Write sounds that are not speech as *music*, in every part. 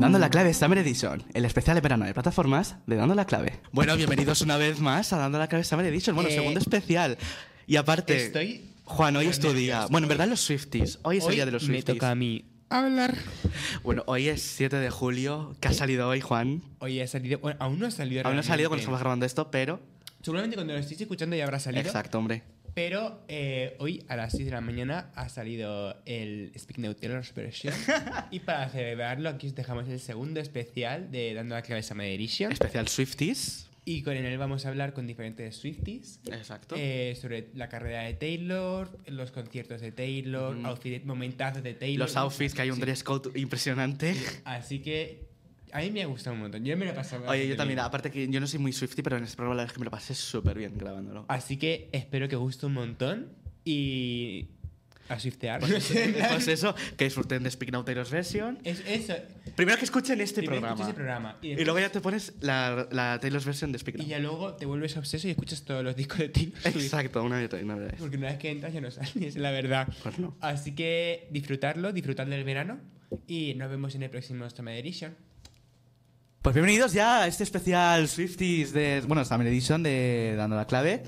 Dando la clave Summer Edition, el especial de verano de plataformas de Dando la clave. Bueno, bienvenidos una vez más a Dando la clave Summer Edition. Bueno, Eh, segundo especial. Y aparte, Estoy. Juan, hoy es tu día. Bueno, en verdad los Swifties. Hoy es el día de los me Swifties. toca a mí hablar. Bueno, hoy es 7 de julio. ¿Qué ha salido hoy, Juan? Hoy ha salido. Bueno, aún no ha salido. Aún no ha salido cuando estamos grabando esto, pero... Seguramente cuando lo estéis escuchando ya habrá salido. Exacto, hombre. Pero eh, hoy a las 6 de la mañana ha salido el Speak Now Taylor's version. *laughs* y para celebrarlo, aquí os dejamos el segundo especial de Dando la clave Summer Edition. Especial Swifties. Y con él vamos a hablar con diferentes Swifties. Exacto. eh, sobre la carrera de Taylor, los conciertos de Taylor, outfit- momentazos de Taylor. Los outfits, que hay un Sí. dress code impresionante. Así que a mí me ha gustado un montón. Yo me lo he pasado Oye, yo también, bien. aparte que yo no soy muy Swiftie, pero en este programa la verdad es que me lo pasé súper bien grabándolo. Así que espero que guste un montón y a swiftear. Pues, *laughs* pues eso, que disfruten de Speak Now Taylor's Version. Es- eso. Primero que escuchen este Primero programa. ese programa. Y, Y luego ya te pones la, la Taylor's Version de Speak y Now. ya luego te vuelves obseso y escuchas todos los discos de Taylor Swift. Exacto, una vez, una vez. Porque una vez que entras ya no sales, es la verdad. Pues no. Así que disfrutarlo, disfrutar del verano y nos vemos en el próximo Summer Edition. Pues bienvenidos ya a este especial Swifties de. Bueno, Summer Edition de Dando la Clave.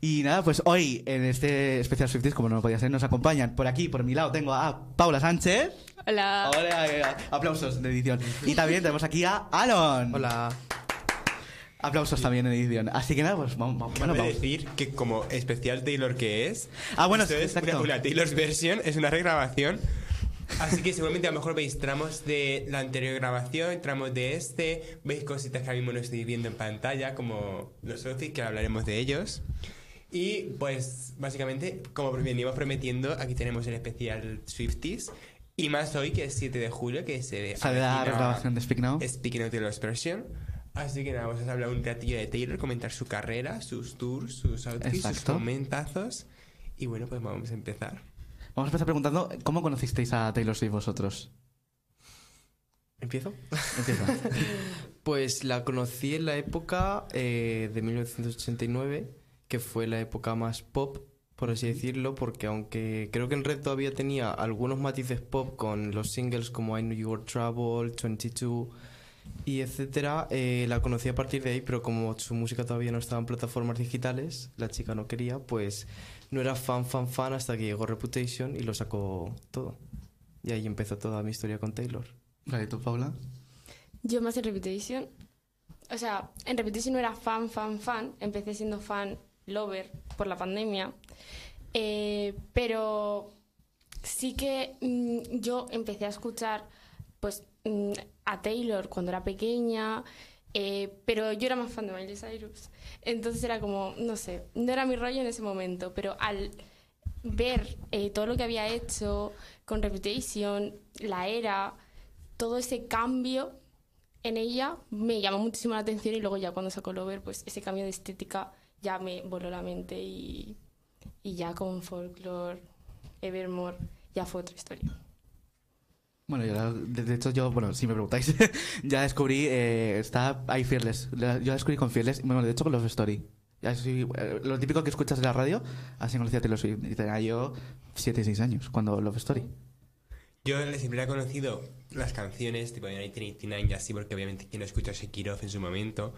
Y nada, pues hoy en este especial Swifties, como no podía ser, nos acompañan por aquí, por mi lado, tengo a Paula Sánchez. Hola. Hola, eh, aplausos de edición. Y también tenemos aquí a Alon. Hola. Aplausos también en edición. Así que nada, pues vamos. vamos- bueno, vamos. decir que como especial Taylor que es, Ah, bueno, esto es exacto. una, una Taylor's version, es una regrabación. Así que seguramente a lo mejor veis tramos de la anterior grabación, tramos de este, veis cositas que ahora mismo no estoy viendo en pantalla, como los outfits, que hablaremos de ellos. Y pues básicamente, como venimos prometiendo, aquí tenemos el especial Swifties. Y más hoy, que es 7 de julio, que se Sale la avecina regrabación de Speak Now. Speaking of Taylor's version. Así que nada, vamos a hablar un ratillo de Taylor, comentar su carrera, sus tours, sus outfits, sus momentazos. Y bueno, pues vamos a empezar. Vamos a empezar preguntando: ¿cómo conocisteis a Taylor Swift vosotros? ¿Empiezo? Empieza. *laughs* Pues la conocí en la época eh, de 1989, que fue la época más pop, por así decirlo, porque aunque creo que en Red todavía tenía algunos matices pop con los singles como I Know You Were Trouble, 22 y etcétera, eh, la conocí a partir de ahí, pero como su música todavía no estaba en plataformas digitales, la chica no quería, pues no era fan, fan, fan hasta que llegó Reputation y lo sacó todo. Y ahí empezó toda mi historia con Taylor. Vale, ¿tú, Paula? Yo más en Reputation. O sea, en Reputation no era fan, fan, fan. Empecé siendo fan lover por la pandemia. Eh, pero sí que mm, yo empecé a escuchar pues mm, a Taylor cuando era pequeña. Eh, pero yo era más fan de Miley Cyrus. Entonces era como, no sé, no era mi rollo en ese momento. Pero al ver eh, todo lo que había hecho con Reputation, la era, todo ese cambio en ella me llamó muchísimo la atención y luego ya cuando sacó Lover, pues ese cambio de estética ya me voló la mente y, y ya con Folklore, Evermore, ya fue otra historia. Bueno, yo, de hecho, yo, bueno, si me preguntáis, *laughs* ya descubrí, eh, está ahí Fearless. Yo descubrí con Fearless, bueno, de hecho con Love Story. Soy- eh, lo típico que escuchas en la radio, así conocí a Taylor Swift. Y tenía yo 7, 6 años cuando Love Story. Yo siempre he conocido las canciones, tipo de 1989 y así, porque obviamente quien no escuchó a Sekirov en su momento.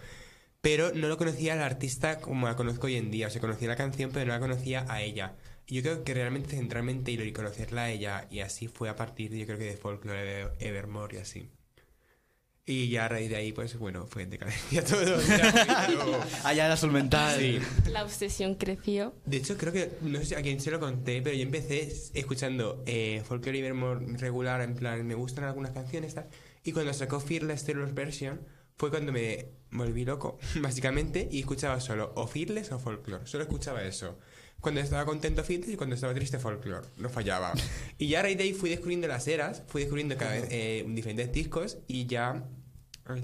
Pero no lo conocía al artista como la conozco hoy en día. O sea, conocía la canción, pero no la conocía a ella. Y yo creo que realmente centrarme en Taylor y conocerla a ella, y así fue a partir, yo creo que de Folklore, de Evermore y así. Y ya a raíz de ahí, pues bueno, fue en decadencia *laughs* todo. *laughs* Allá la. Sí. La obsesión creció. De hecho, creo que, no sé a quién se lo conté, pero yo empecé escuchando eh, Folklore Evermore regular, en plan, me gustan algunas canciones, tal. Y cuando sacó Fearless Taylor's Version, fue cuando me volví loco, *laughs* básicamente, y escuchaba solo o Fearless o Folklore. Solo escuchaba eso. Cuando estaba contento Fearless y cuando estaba triste Folklore. No fallaba. *laughs* Y ya a raíz de ahí fui descubriendo las eras, fui descubriendo cada vez eh, diferentes discos y ya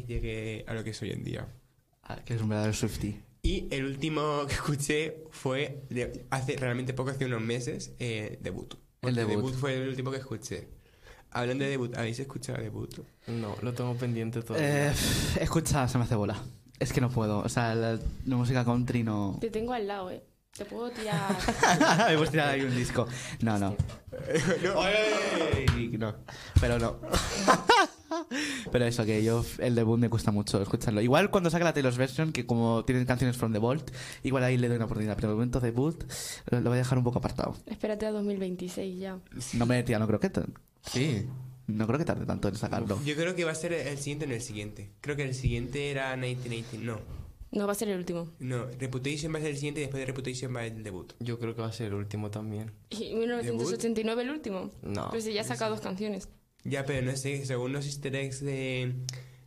llegué a lo que soy hoy en día. Ah, que es un verdadero Swiftie. Y el último *laughs* que escuché fue de- hace realmente poco, hace unos meses, eh, debut. El Porque debut. fue el último que escuché. Hablando de debut, ¿habéis escuchado debut? No, lo tengo pendiente todavía. Eh, escucha, se me hace bola. Es que no puedo. O sea, la, la música country no. Te tengo al lado, ¿eh? Te puedo tirar... *laughs* Me hemos tirado ahí un disco. No, no. *laughs* Ay, no. Pero no. *laughs* Pero eso, que yo, el debut me cuesta mucho escucharlo. Igual cuando saque la Taylor's version, que como tienen canciones from the Vault, igual ahí le doy una oportunidad. Pero el momento debut lo lo voy a dejar un poco apartado. Espérate a 2026 ya. No me tía, no creo que. Sí. No creo que tarde tanto en sacarlo. Yo creo que va a ser el siguiente en el siguiente. Creo que el siguiente era 1980. No, No, va a ser el último. no. Reputation va a ser el siguiente y después de Reputation va el debut. Yo creo que va a ser el último también. ¿Y 1989 el último? No. Pues ya ha sacado dos canciones. Ya, pero no sé, según los easter eggs de,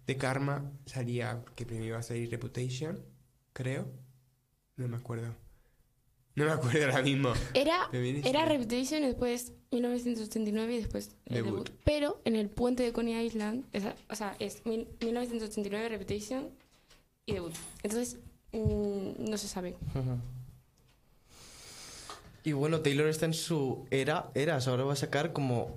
de Karma, salía que primero iba a salir Reputation, creo. No me acuerdo. No me acuerdo ahora mismo. Era, era y después 1989 y después el Debut. debut. Pero en el puente de Coney Island, esa- o sea, es mil- 1989 Reputation y debut. Entonces, mm, no se sabe. Y bueno, Taylor está en su era, eras. Ahora va a sacar como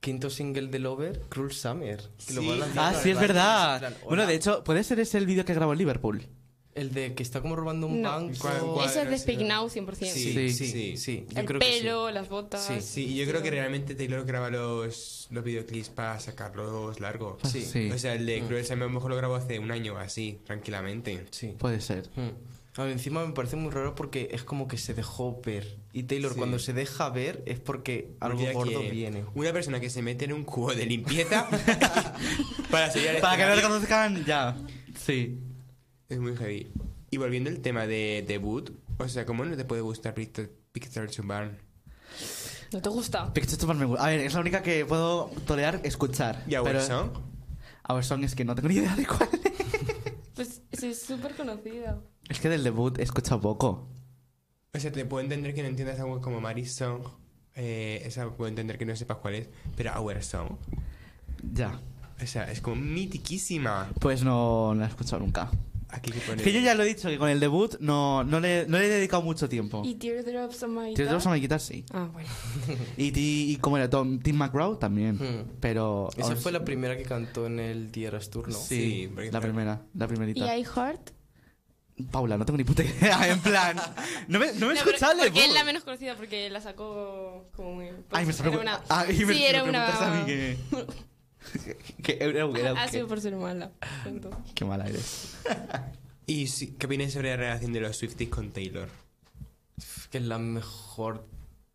quinto single de Lover, Cruel Summer. que lo va a Sí. lanzar Ah, sí, es verdad. en plan, Bueno, de hecho, puede ser ese el vídeo que grabó en Liverpool. El de que está como robando un No. banco. Eso es de Speak. Now 100%. Sí, Sí. sí, Sí. sí. Yo el creo que sí. pelo, las botas. Sí. Sí, y yo creo que realmente Taylor graba los, los videoclips para sacarlos largos. Sí. Sí. O sea, el de Cruel Summer a lo mejor lo grabó hace un año así, tranquilamente. Sí. Puede ser. Hmm. A ver, encima me parece muy raro porque es como que se dejó ver. Y Taylor Sí. cuando se deja ver es porque algo gordo viene. Una persona que se mete en un cubo de limpieza *laughs* para Para que escenario reconozcan ya. Sí. Es muy heavy. Y volviendo al tema de debut, o sea, ¿cómo no te puede gustar Picture, Picture to Burn? ¿No te gusta? Picture to Burn me gusta. A ver, es la única que puedo tolerar escuchar. ¿Y Our pero- Song? Our Song es que no tengo ni idea de cuál es. Pues sí, es súper conocida. Es que del debut he escuchado poco. O sea, te puedo entender que no entiendas algo como Mary's Song. Eh, esa puedo entender que no sepas cuál es. Pero Our Song. Ya. O sea, es como mitiquísima. Pues no, no la he escuchado nunca. Aquí que que yo ya lo he dicho, que con el debut no, no, le, no le he dedicado mucho tiempo. ¿Y Teardrops on My Teardrops Guitar? on My Guitar, sí. Ah, bueno. *laughs* Y, y como era Tom, Tim McGraw también. Hmm. Pero. Esa ahora fue la primera que cantó en el Dieras Tour, ¿no? Sí, Sí, la primera, la ¿Y primerita. I Heart? Paula, no tengo ni puta idea. En plan. No me, no me he No, el porque es la menos conocida porque la sacó como muy... Ay, me está era preguntando. una- *laughs* Ah, y me, sí, me era una... a mí que. *laughs* *laughs* que era, era- Ha sido por ser mala. Siento. Qué mala eres. *laughs* ¿Y qué opinas sobre la relación de los Swifties con Taylor? Que es la mejor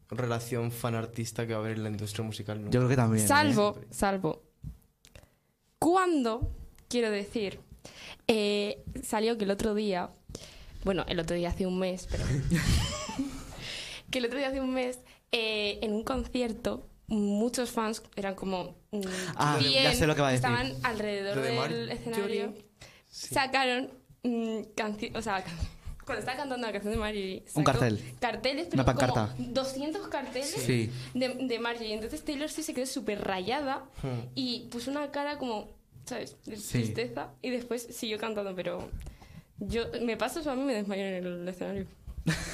relación fan-artista que va a haber en la industria musical. nunca. Yo creo que también. ¿eh? Salvo, salvo. Cuando, quiero decir, eh, salió que el otro día, bueno, el otro día hace un mes, pero... *laughs* que el otro día hace un mes, eh, en un concierto, muchos fans eran como... mm, Ah, ya sé lo que va a decir. Estaban alrededor Mar- del escenario. Sí. Sacaron canciones, o sea, *laughs* cuando estaba cantando la canción de Marjorie, Un cartel. Carteles, pero Una pancarta. como 200 carteles Sí. de, de Marjorie. Entonces Taylor sí se quedó súper rayada Hmm. y puso una cara como, ¿sabes? De Sí. tristeza y después siguió cantando, pero yo me pasa eso a mí me desmayo en el escenario.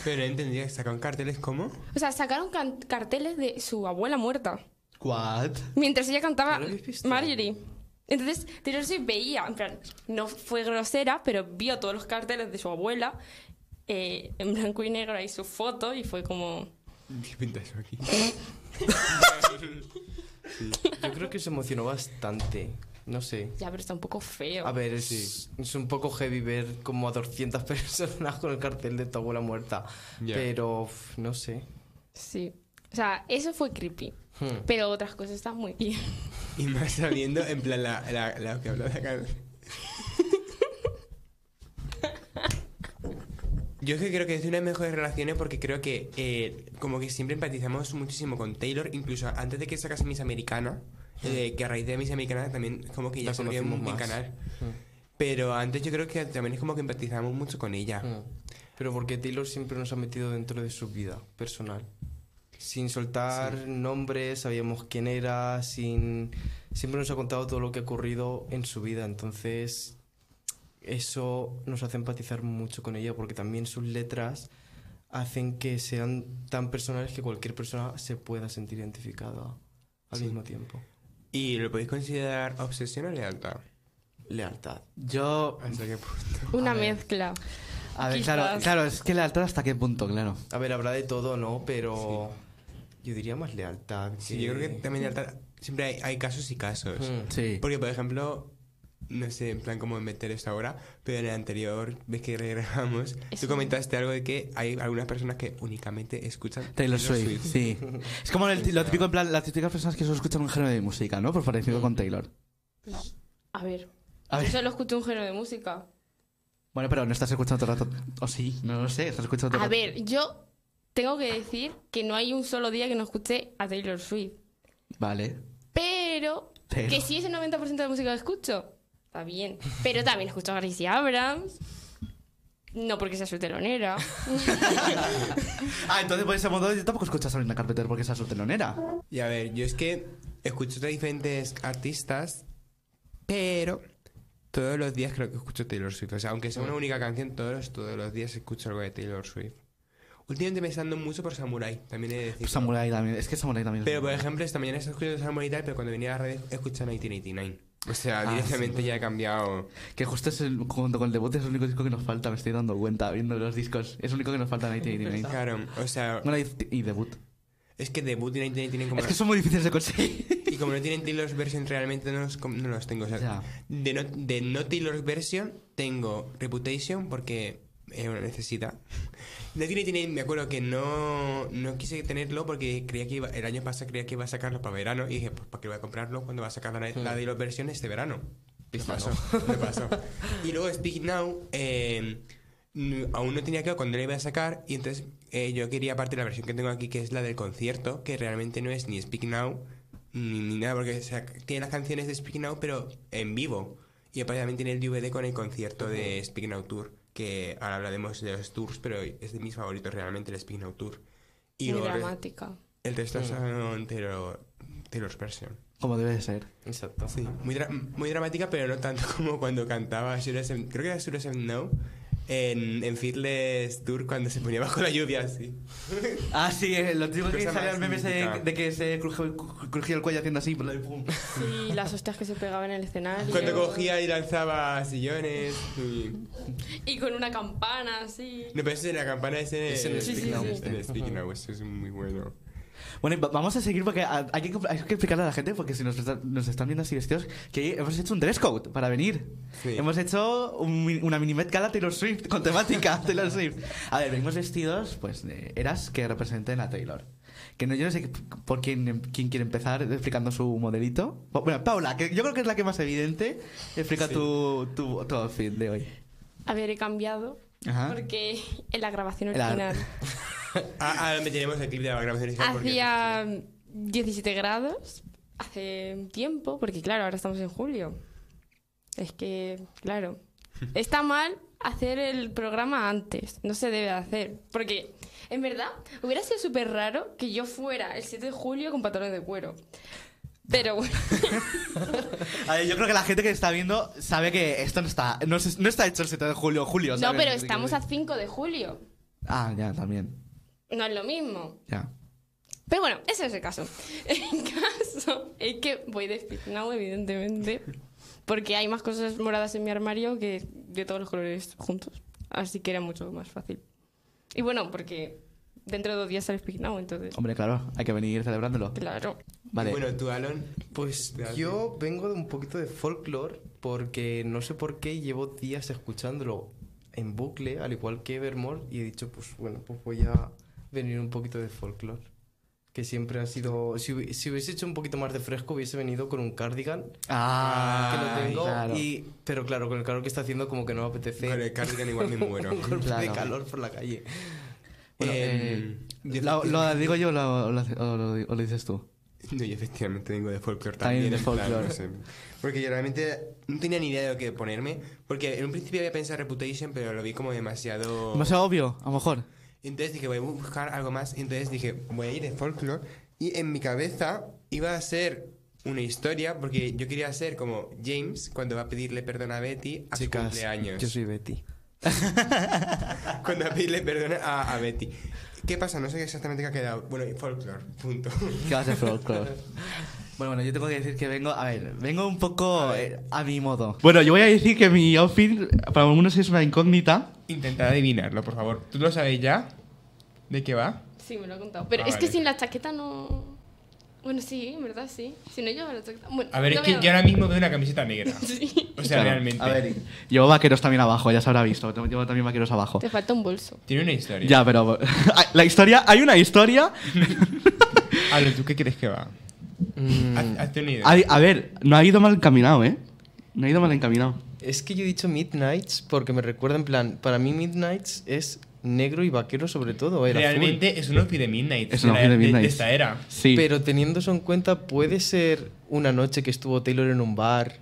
Pero entendía, ¿sacaban carteles como? O sea, sacaron can- carteles de su abuela muerta ¿What? mientras ella cantaba ¿No lo habéis visto? Marjorie. Entonces Taylor Swift veía, en plan, no fue grosera, pero vio todos los carteles de su abuela eh, en blanco y negro y su foto y fue como... ¿Qué pinta eso aquí? *laughs* Yo creo que se emocionó bastante. No sé. Ya, pero está un poco feo. A ver, es, es un poco heavy ver como a 200 *laughs* personas con el cartel de tu abuela muerta. Pero, no sé. Sí. O sea, eso fue creepy. Hmm. Pero otras cosas están muy bien. *laughs* Y más sabiendo, en plan, la, la, la que habló de acá. Yo es que creo que es una de las mejores relaciones porque creo que eh, como que siempre empatizamos muchísimo con Taylor, incluso antes de que sacase Miss Americana, eh, que a raíz de Miss Americana también como que ya se más. canal. Hmm. Pero antes yo creo que también es como que empatizamos mucho con ella. Hmm. Pero porque Taylor siempre nos ha metido dentro de su vida personal. Sin soltar nombres, sabíamos quién era, sin... Siempre nos ha contado todo lo que ha ocurrido en su vida. Entonces, eso nos hace empatizar mucho con ella porque también sus letras hacen que sean tan personales que cualquier persona se pueda sentir identificada al Sí. mismo tiempo. ¿Y lo podéis considerar obsesión o lealtad? lealtad. Yo. ¿Hasta qué punto? Una A ver. mezcla. A ver, Quizás. claro, claro, es que lealtad hasta qué punto, claro. A ver, habrá de todo, ¿no? Pero yo diría más lealtad. Sí, yo creo que también lealtad- siempre hay, hay casos y casos. Mm. Sí. Porque, por ejemplo, no sé en plan cómo meter esto ahora, pero en el anterior vez que grabamos, *laughs* tú comentaste algo de que hay algunas personas que únicamente escuchan Taylor Swift, sí. Es como el- *laughs* lo típico, en plan, las típicas personas que solo escuchan un género de música, ¿no? Por parecido con Taylor. A ver. A ver. Yo solo escucho un género de música. Bueno, pero no estás escuchando todo el rato. O sí, no lo sé, estás escuchando todo A el rato. ver, yo tengo que decir que no hay un solo día que no escuche a Taylor Swift. Vale. Pero, Pero. que sí es el 90% de la música que escucho. Está bien. Pero también escucho a Gracie Abrams. No porque sea su telonera. *laughs* Ah, entonces por ese modo yo tampoco escucho a Sabrina Carpenter porque esa es su telonera. Y a ver, yo es que escucho a diferentes artistas, pero todos los días creo que escucho Taylor Swift. O sea, aunque sea una única canción, todos, todos los días escucho algo de Taylor Swift. Últimamente me está dando mucho por Samurai, también he de decir. Samurai también. Es que Samurai también. es Pero por ejemplo, esta mañana estaba escuchando Samurai pero cuando venía a la red escuché 1989. O sea, Ah, directamente ya he cambiado. Que justo es el, junto con el debut es el único disco que nos falta, me estoy dando cuenta viendo los discos. Es el único que nos falta *laughs* 1989. Claro, o sea, Bueno, y, y debut. es que debut y 1989 como Es que son muy difíciles de conseguir. *laughs* Y como no tienen Taylor's version, realmente no los, com- no los tengo. O sea, Ya. de, no, de no Taylor's version, tengo Reputation porque es una necesidad. No tiene, tiene, me acuerdo que no, no quise tenerlo porque creía que iba, el año pasado creía que iba a sacarlo para verano y dije, pues ¿para qué voy a comprarlo cuando va a sacar la, la Taylor's version este verano? Me pasó, me pasó. *laughs* Y luego Speak Now, eh, aún no tenía claro cuándo la iba a sacar y entonces eh, yo quería aparte la versión que tengo aquí que es la del concierto, que realmente no es ni Speak Now ni, ni nada, porque o sea, tiene las canciones de Speak Now pero en vivo. Y aparte también tiene el DVD con el concierto de Speak Now Tour, que ahora hablaremos de los tours, pero es de mis favoritos realmente el Speak Now Tour. Y Muy dramática. el resto son Taylor, Taylor's version. Como debe de ser. Exacto. Sí, muy, dra- muy dramática, pero no tanto *laughs* como cuando cantaba Should I creo que era Should I en, en Fearless Tour cuando se ponía bajo la lluvia así. Ah, sí, eh, lo típico que Cosa salía más el meme ese de, mítica. de que se crujía, crujía el cuello haciendo así. y pum. Sí, las hostias que se pegaban en el escenario. Cuando cogía y lanzaba sillones. y- Y con una campana, así. No, pero ese en la campana ese Es en el Sí, sí, sí. es en el Speak Now, eso es muy bueno. Bueno, vamos a seguir porque hay que, hay que explicarle a la gente, porque si nos, nos están viendo así vestidos, que hemos hecho un dress code para venir. Sí. Hemos hecho un una mini gala Taylor Swift con temática *laughs* Taylor Swift. A ver, venimos vestidos, pues, de eras que representen a Taylor. Que no, yo no sé por quién, quién quiere empezar explicando su modelito. Bueno, Paula, que yo creo que es la que más evidente. Explica Sí. tu, tu, tu outfit de hoy. A ver, he cambiado. Ajá. Porque en la grabación La- original *laughs* Ah, ahora meteremos el clip de la grabación hacía 17 grados hace tiempo, porque claro, ahora estamos en julio. Es que, claro, *laughs* está mal hacer el programa antes, no se debe hacer, porque en verdad hubiera sido súper raro que yo fuera el 7 de julio con pantalones de cuero. Pero bueno, *laughs* A ver, yo creo que la gente que está viendo sabe que esto no está, no, no está hecho el 7 de julio, julio. no, ¿sabes? pero estamos a 5 de julio, Ah, ya, también. No es lo mismo. Ya. Pero bueno, ese es el caso. *laughs* El caso es que voy de Speak Now, evidentemente, porque hay más cosas moradas en mi armario que de todos los colores juntos. Así que era mucho más fácil. Y bueno, porque dentro de dos días sale Speak Now, entonces, Hombre, claro, hay que venir celebrándolo. claro. Vale. Bueno, tú, Alon. Pues yo vengo de un poquito de folklore porque no sé por qué llevo días escuchándolo en bucle, al igual que Evermore, y he dicho, pues bueno, pues voy a venir un poquito de folklore. Que siempre ha sido... Si, si hubiese hecho un poquito más de fresco, hubiese venido con un cardigan, ah, que lo tengo, claro. y, pero claro, con el calor que está haciendo como que no me apetece Con el cardigan igual me *laughs* muero. un golpe de Claro. calor por la calle. Bueno, Eh, eh, yo ¿lo, lo digo yo o lo, lo- lo- o lo dices tú? No, yo efectivamente vengo de folklore También también. de en plan, no sé. Porque yo realmente no tenía ni idea de lo que ponerme. Porque en un principio había pensado Reputation, pero lo vi como demasiado. Demasiado obvio, a lo mejor. Entonces dije, voy a buscar algo más. Y entonces dije, voy a ir de folklore. Y en mi cabeza iba a ser una historia, porque yo quería ser como James cuando va a pedirle perdón a Betty a su cumpleaños. yo soy Betty. *laughs* Cuando va a pedirle perdón a, a Betty. ¿Qué pasa? No sé exactamente qué ha quedado. Bueno, folklore, punto. ¿Qué va a ser folklore? *laughs* Bueno, bueno, yo tengo que decir que vengo, a ver, vengo un poco eh, a mi modo. Bueno, yo voy a decir que mi outfit para algunos es una incógnita. Intentad adivinarlo, por favor. ¿Tú lo sabéis ya? ¿De qué va? Sí, me lo ha contado. Pero Ah, es que sin la chaqueta no. Bueno, sí, en verdad sí. Si no lleva la chaqueta. Bueno, A ver, no es que yo ahora mismo veo una camiseta negra. *laughs* Sí. O sea, Claro, realmente. A ver, llevo vaqueros también abajo, ya se habrá visto. Llevo también vaqueros abajo. Te falta un bolso. Tiene una historia. Ya, pero *laughs* la historia, hay una historia. *laughs* Ale, ¿tú qué crees que va? Mm, una idea. A, a ver, no ha ido mal encaminado, ¿eh? No ha ido mal encaminado. Es que yo he dicho Midnights porque me recuerda en plan, para mí Midnights es negro y vaquero sobre todo. Era azul. Realmente es un outfit de Midnight. Es de un outfit de de- Midnight. De esta era. Sí. Pero teniendo eso en cuenta, puede ser una noche que estuvo Taylor en un bar.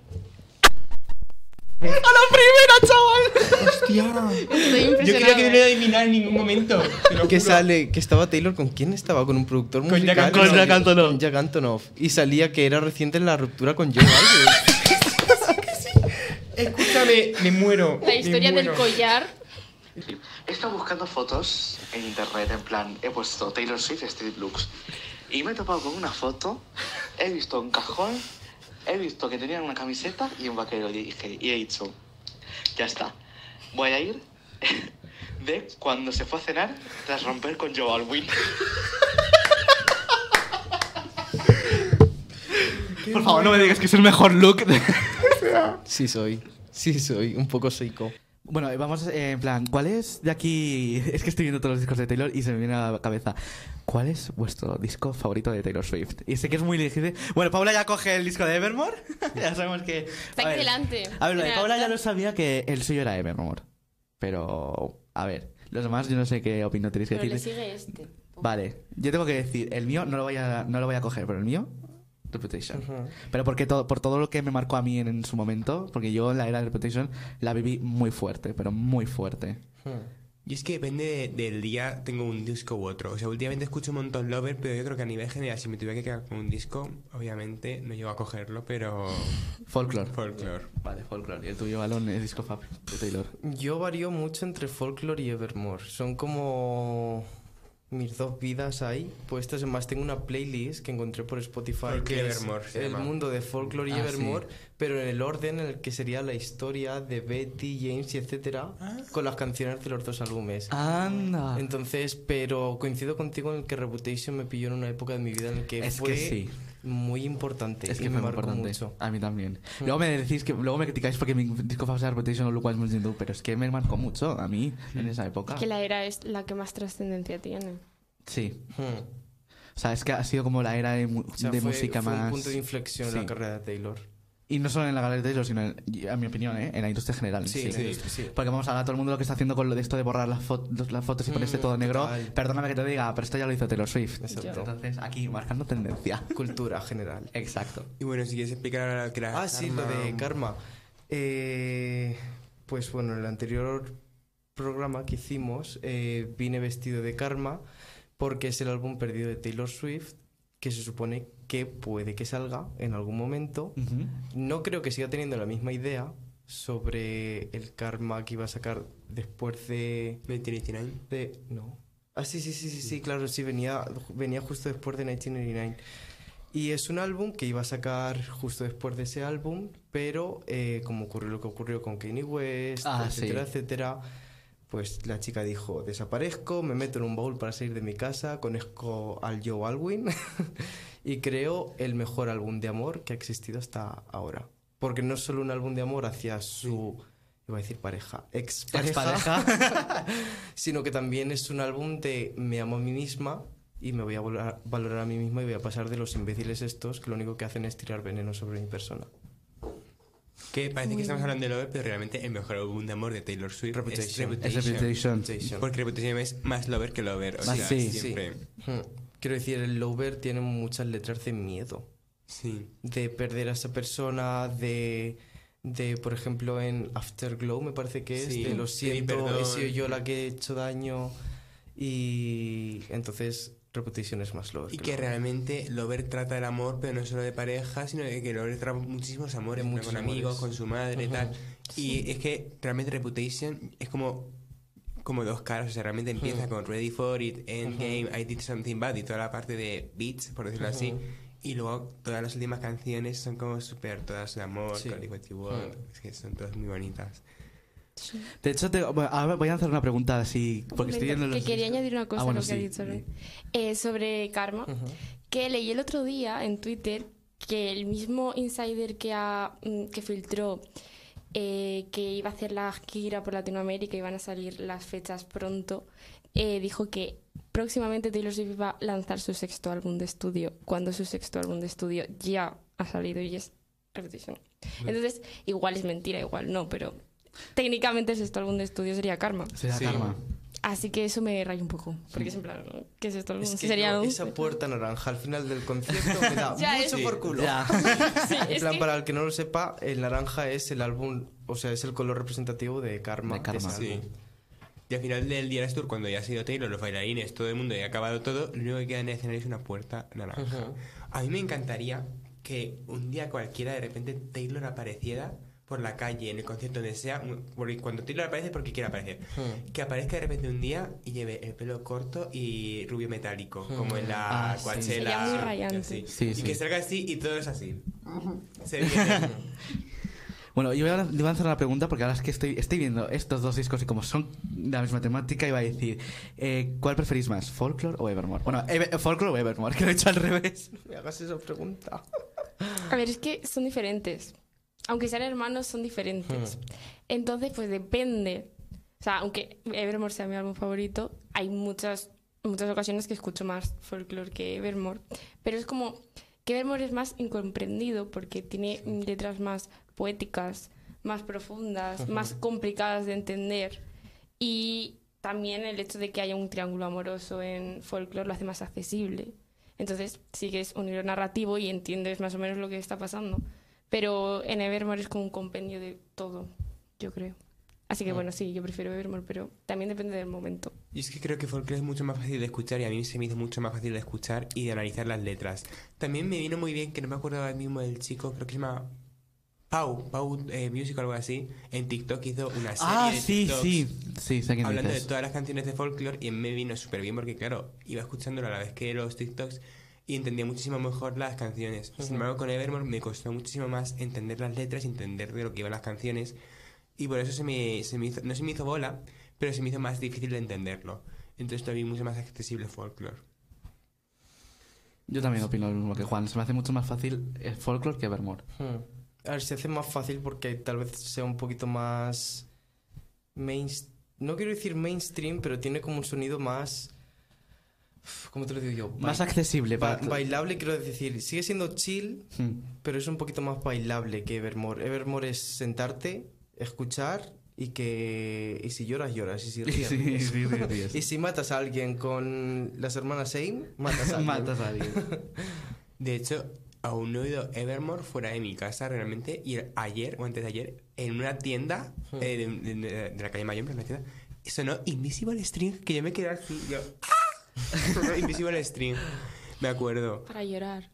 ¡A la primera, chaval! ¡Hostia! Estoy Yo creía que no lo iba a adivinar en ningún momento. Que sale, que estaba Taylor con quién estaba, con un productor Con musical. Con Jack Antonoff. Con Jack Antonoff. Y salía que era reciente en la ruptura con Joe Alwyn. Escúchame, me muero. La historia del collar. He estado buscando fotos en internet, en plan, he puesto Taylor Swift Street Looks. Y me he topado con una foto, he visto un cajón, he visto que tenían una camiseta y un vaquero. Y, dije, y he dicho, ya está, voy a ir *laughs* de cuando se fue a cenar tras romper con Joe Alwyn. *laughs* Por favor, no me digas que es el mejor look. de- *laughs* Sí soy. Sí soy. Un poco psico. Bueno, eh, vamos eh, en plan, ¿cuál es de aquí? *laughs* Es que estoy viendo todos los discos de Taylor y se me viene a la cabeza. ¿Cuál es vuestro disco favorito de Taylor Swift? Y sé que es muy difícil. Bueno, Paula ya coge el disco de Evermore. *laughs* ya sabemos que. Está a aquí ver. delante. A ver, lo de Paula ya lo sabía que el suyo era Evermore. Pero, a ver, los demás yo no sé qué opinión tenéis que Pero le decir. sigue este. Vale, yo tengo que decir, el mío no lo voy a, no lo voy a coger, pero el mío, Reputation. Pero porque todo, por todo lo que me marcó a mí en, en su momento, porque yo en la era de Reputation la viví muy fuerte, pero muy fuerte. Y es que depende de- del día, tengo un disco u otro. O sea, últimamente escucho un montón Lover, pero yo creo que a nivel general, si me tuviera que quedar con un disco, obviamente no llego a cogerlo, pero. *laughs* Folklore. Folklore. Vale, Folklore. Y el tuyo, Balón, es disco fab de Taylor. Yo varío mucho entre Folklore y Evermore. Son como mis dos vidas ahí puestas. En más, tengo una playlist que encontré por Spotify. Que y es el llama. mundo de Folklore y Ah, Evermore, pero en el orden en el que sería la historia de Betty, James y etcétera, con las canciones de los dos álbumes. Anda. Entonces, pero coincido contigo en el que Reputation me pilló en una época de mi vida en la que Es fue que sí. Muy importante Es que me fue marcó importante. mucho. A mí también. Luego me decís que luego me criticáis porque mi disco favorito es Reputation o Look What's Moving You, pero es que me marcó mucho a mí en esa época. Es que la era es la que más trascendencia tiene. Sí. Hmm. O sea, es que ha sido como la era de, O sea, de fue, música fue más un punto de inflexión en Sí. la carrera de Taylor. Y no solo en la galería de Taylor, sino, en, a mi opinión, ¿eh? en la industria general. en Sí, sí. sí. Porque vamos a hablar todo el mundo lo que está haciendo con lo de esto de borrar las, fotos las fotos y ponerse Mm, todo negro. total. Perdóname que te diga, pero esto ya lo hizo Taylor Swift. Exacto. Entonces, aquí, marcando tendencia. Cultura general. *laughs* Exacto. Y bueno, si quieres explicar ahora que era. Ah, sí, lo de Karma. Eh, pues bueno, en el anterior programa que hicimos eh, vine vestido de Karma porque es el álbum perdido de Taylor Swift que se supone que puede que salga en algún momento. No creo que siga teniendo la misma idea sobre el Karma que iba a sacar después de... 1989. de no. Ah, sí, sí, sí, sí, sí, claro, sí, venía, venía justo después de 1989. Y es un álbum que iba a sacar justo después de ese álbum, pero eh, como ocurrió lo que ocurrió con Kanye West, Ah, etcétera, sí. etcétera, pues la chica dijo, desaparezco, me meto en un baúl para salir de mi casa, conozco al Joe Alwyn *laughs* y creo el mejor álbum de amor que ha existido hasta ahora. Porque no es solo un álbum de amor hacia su, iba a decir pareja, ex pareja, *laughs* sino que también es un álbum de me amo a mí misma y me voy a valorar a mí misma y voy a pasar de los imbéciles estos que lo único que hacen es tirar veneno sobre mi persona. Que parece que estamos hablando de Lover, pero realmente el mejor álbum de amor de Taylor Swift Reputation. es Es Reputation. Porque Reputation es más Lover que Lover. O Más sea, sí. siempre. Hmm. Quiero decir, el Lover tiene muchas letras de miedo. Sí. De perder a esa persona, de, de por ejemplo, en Afterglow me parece que es, Sí, de lo siento, he sido yo la que he hecho daño. Y entonces Reputation es más Lover. Y que que realmente Lover trata el amor, pero no solo de pareja, sino de que Lover trata muchísimos amores, De con muchos amigos, amores. con su madre y Ujú. tal. Y es que realmente Reputation es como, como dos caras, o sea, realmente empieza con Ready for It, Endgame, I Did Something Bad y toda la parte de beats, por decirlo así. Y luego todas las últimas canciones son como súper todas de amor, Sí. What You Want, es que son todas muy bonitas. De hecho, te- bueno, ahora voy a hacer una pregunta así, porque estoy viendo que quería añadir una cosa Ah, bueno, a lo que sí, ha dicho sí. Eh, sobre Karma, que leí el otro día en Twitter que el mismo insider que, ha, mm, que filtró eh, que iba a hacer la gira por Latinoamérica y van a salir las fechas pronto, eh, dijo que próximamente Taylor Swift va a lanzar su sexto álbum de estudio, cuando su sexto álbum de estudio ya ha salido y es Repetition. Entonces, igual es mentira, igual no, pero técnicamente el sexto álbum de estudio sería Karma. Será Sí. Karma. Así que eso me raya un poco, porque es en plan, ¿qué es esto? Es que sería yo esa puerta naranja al final del concierto me da *laughs* Ya, mucho por culo. Ya. *laughs* Sí, En es plan, que- para el que no lo sepa, el naranja es el álbum, o sea, es el color representativo de Karma. De Karma. ese Sí. Y al final del Día Tour, cuando ya ha sido Taylor, los bailarines, todo el mundo ya ha acabado todo, lo único que queda en el escenario es una puerta naranja. A mí me encantaría que un día cualquiera de repente Taylor apareciera por la calle, en el concierto, donde sea, porque cuando Taylor aparece porque quiere aparecer. Hmm. Que aparezca de repente un día y lleve el pelo corto y rubio metálico, como en la Ah, sí. Coachella. Sería muy y rayante. así. Sí, y sí. que salga así y todo es así. Se viene. *laughs* Bueno, yo voy a, voy a hacer una pregunta porque ahora es que estoy, estoy viendo estos dos discos y como son de la misma temática, iba a decir, eh, ¿cuál preferís más, Folklore o Evermore? Bueno, Eve- Folklore o Evermore, *laughs* que lo he hecho al revés. No me hagas esa pregunta. A ver, es que son diferentes. Aunque sean hermanos, son diferentes. Entonces, pues depende. O sea, aunque Evermore sea mi álbum favorito, hay muchas, muchas ocasiones que escucho más folklore que Evermore. Pero es como que Evermore es más incomprendido porque tiene letras más poéticas, más profundas, más complicadas de entender. Y también el hecho de que haya un triángulo amoroso en folklore lo hace más accesible. Entonces sigues un hilo narrativo y entiendes más o menos lo que está pasando. Pero en Evermore es como un compendio de todo, yo creo. Así que bueno, sí, yo prefiero Evermore, pero también depende del momento. Y es que creo que folklore es mucho más fácil de escuchar y a mí se me hizo mucho más fácil de escuchar y de analizar las letras. También me vino muy bien, que no me acuerdo ahora mismo del chico, creo que se llama Pau, Pau eh, Music o algo así, en TikTok hizo una serie Ah, de sí, sí. Sí, sé hablando de todas las canciones de folklore y me vino súper bien porque claro, iba escuchándolo a la vez que los TikToks y entendía muchísimo mejor las canciones. Sin embargo, con Evermore me costó muchísimo más entender las letras, entender de lo que iban las canciones y por eso se me, se me hizo, no se me hizo bola, pero se me hizo más difícil de entenderlo. Entonces todavía mucho más accesible folklore. Yo también opino lo mismo que Juan. Se me hace mucho más fácil el Folklore que Evermore. Hmm. A ver, se hace más fácil porque tal vez sea un poquito más. Main... No quiero decir mainstream, pero tiene como un sonido más. ¿Cómo te lo digo yo? Más Ba- accesible ba- para... bailable, quiero decir. Sigue siendo chill, Hmm. pero es un poquito más bailable que Evermore. Evermore es sentarte, escuchar y que. Y si lloras, lloras. Y si *laughs* ríes, Sí, ríes. sí, sí. *laughs* Y si matas a alguien con las hermanas Same, matas a *laughs* alguien. Matas a alguien. De hecho, aún no he oído Evermore fuera de mi casa realmente. Y ayer o antes de ayer, en una tienda eh, de, de- de- de la calle Mayor, en una tienda, sonó Invisible String, que yo me quedé así. Yo, ¡ah! *laughs* Invisible String. Me acuerdo. Para llorar.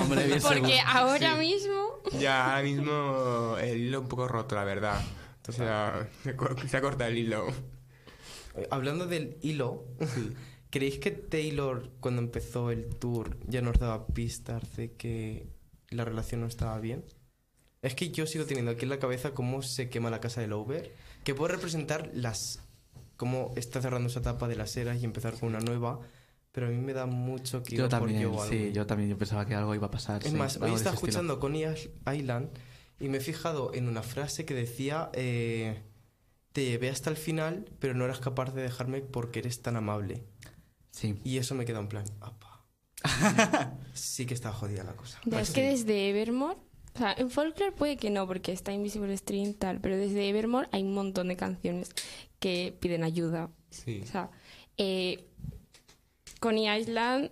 Hombre, bien Porque seguro. ahora mismo... Ya ahora *laughs* mismo el hilo un poco roto, la verdad. O sea, se, ha cortado el hilo. Hablando del hilo, ¿creéis que Taylor, cuando empezó el tour, ya nos daba pistas de que la relación no estaba bien? Es que yo sigo teniendo aquí en la cabeza cómo se quema la casa del Over, que puede representar las cómo está cerrando esa etapa de las eras y empezar con una nueva, pero a mí me da mucho que Yo iba por también, yo o algo. sí, yo también yo pensaba que algo iba a pasar. Es sí, más, hoy estaba escuchando Coney Is- Island y me he fijado en una frase que decía: eh, Te llevé hasta el final, pero no eras capaz de dejarme porque eres tan amable. Sí. Y eso me queda en plan: "Apa". *laughs* sí que está jodida la cosa. Ya, es que desde Evermore, o sea, en folklore puede que no, porque está Invisible String tal, pero desde Evermore hay un montón de canciones que piden ayuda. Sí. O sea, eh, Coney Island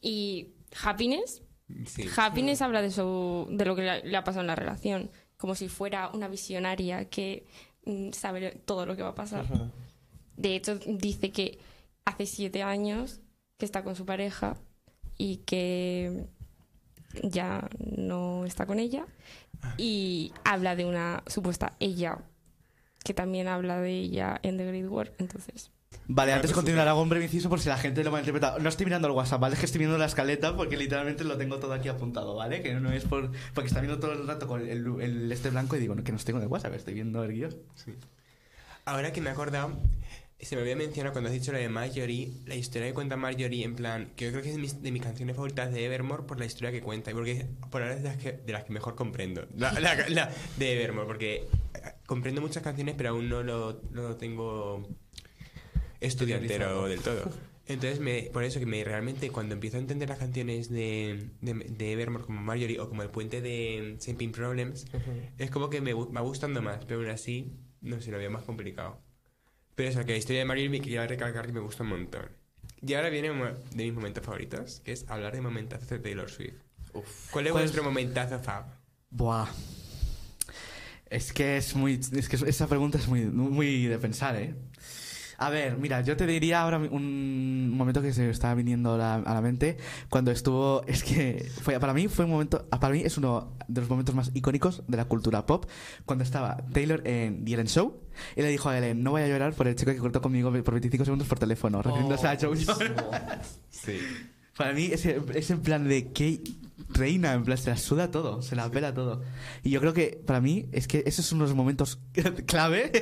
y Happiness. sí. Happiness habla de, su, de lo que le, le ha pasado en la relación, como si fuera una visionaria que mm, sabe todo lo que va a pasar. De hecho, dice que hace siete años que está con su pareja y que ya no está con ella. Y habla de una supuesta ella que también habla de ella en The Great War. Entonces, Vale, antes de continuar, hago un breve inciso por si la gente lo ha interpretado. No estoy mirando el WhatsApp, ¿vale? Es que estoy viendo la escaleta porque literalmente lo tengo todo aquí apuntado, ¿vale? Que no es por... Porque está viendo todo el rato con el, el este blanco y digo, no, que no estoy con el WhatsApp, estoy viendo el guion. Ahora que me he acordado, se me había mencionado cuando has dicho la de Marjorie, la historia que cuenta Marjorie, en plan, que yo creo que es de mis, de mis canciones favoritas de Evermore por la historia que cuenta y porque por ahora es de las que, de las que mejor comprendo. La, la- la de Evermore, porque eh, comprendo muchas canciones, pero aún no lo, lo tengo estudiantero del todo. Entonces, me, por eso que me realmente cuando empiezo a entender las canciones de, de, de Evermore como Marjorie o como el puente de Simping Problems, es como que me gu- va gustando más, pero aún así, no sé, lo veo más complicado. Pero eso, que la historia de Marjorie me quería recalcar que me gusta un montón. Y ahora viene uno de mis momentos favoritos, que es hablar de momentazos de Taylor Swift. ¿Cuál es ¿Cuál es? vuestro momentazo fab? Buah. Es que es muy... Es que esa pregunta es muy, muy de pensar, ¿eh? A ver, mira, yo te diría ahora un momento que se me estaba viniendo a la, a la mente cuando estuvo, es que fue, para mí fue un momento, para mí es uno de los momentos más icónicos de la cultura pop, cuando estaba Taylor en The Ellen Show y le dijo a Ellen, no voy a llorar por el chico que cortó conmigo por 25 segundos por teléfono, refiriéndose a Joe Jonas. Sí. Para mí es, es en plan de que reina, en plan se la suda todo, se la pela todo. Y yo creo que para mí es que esos son los momentos *laughs* clave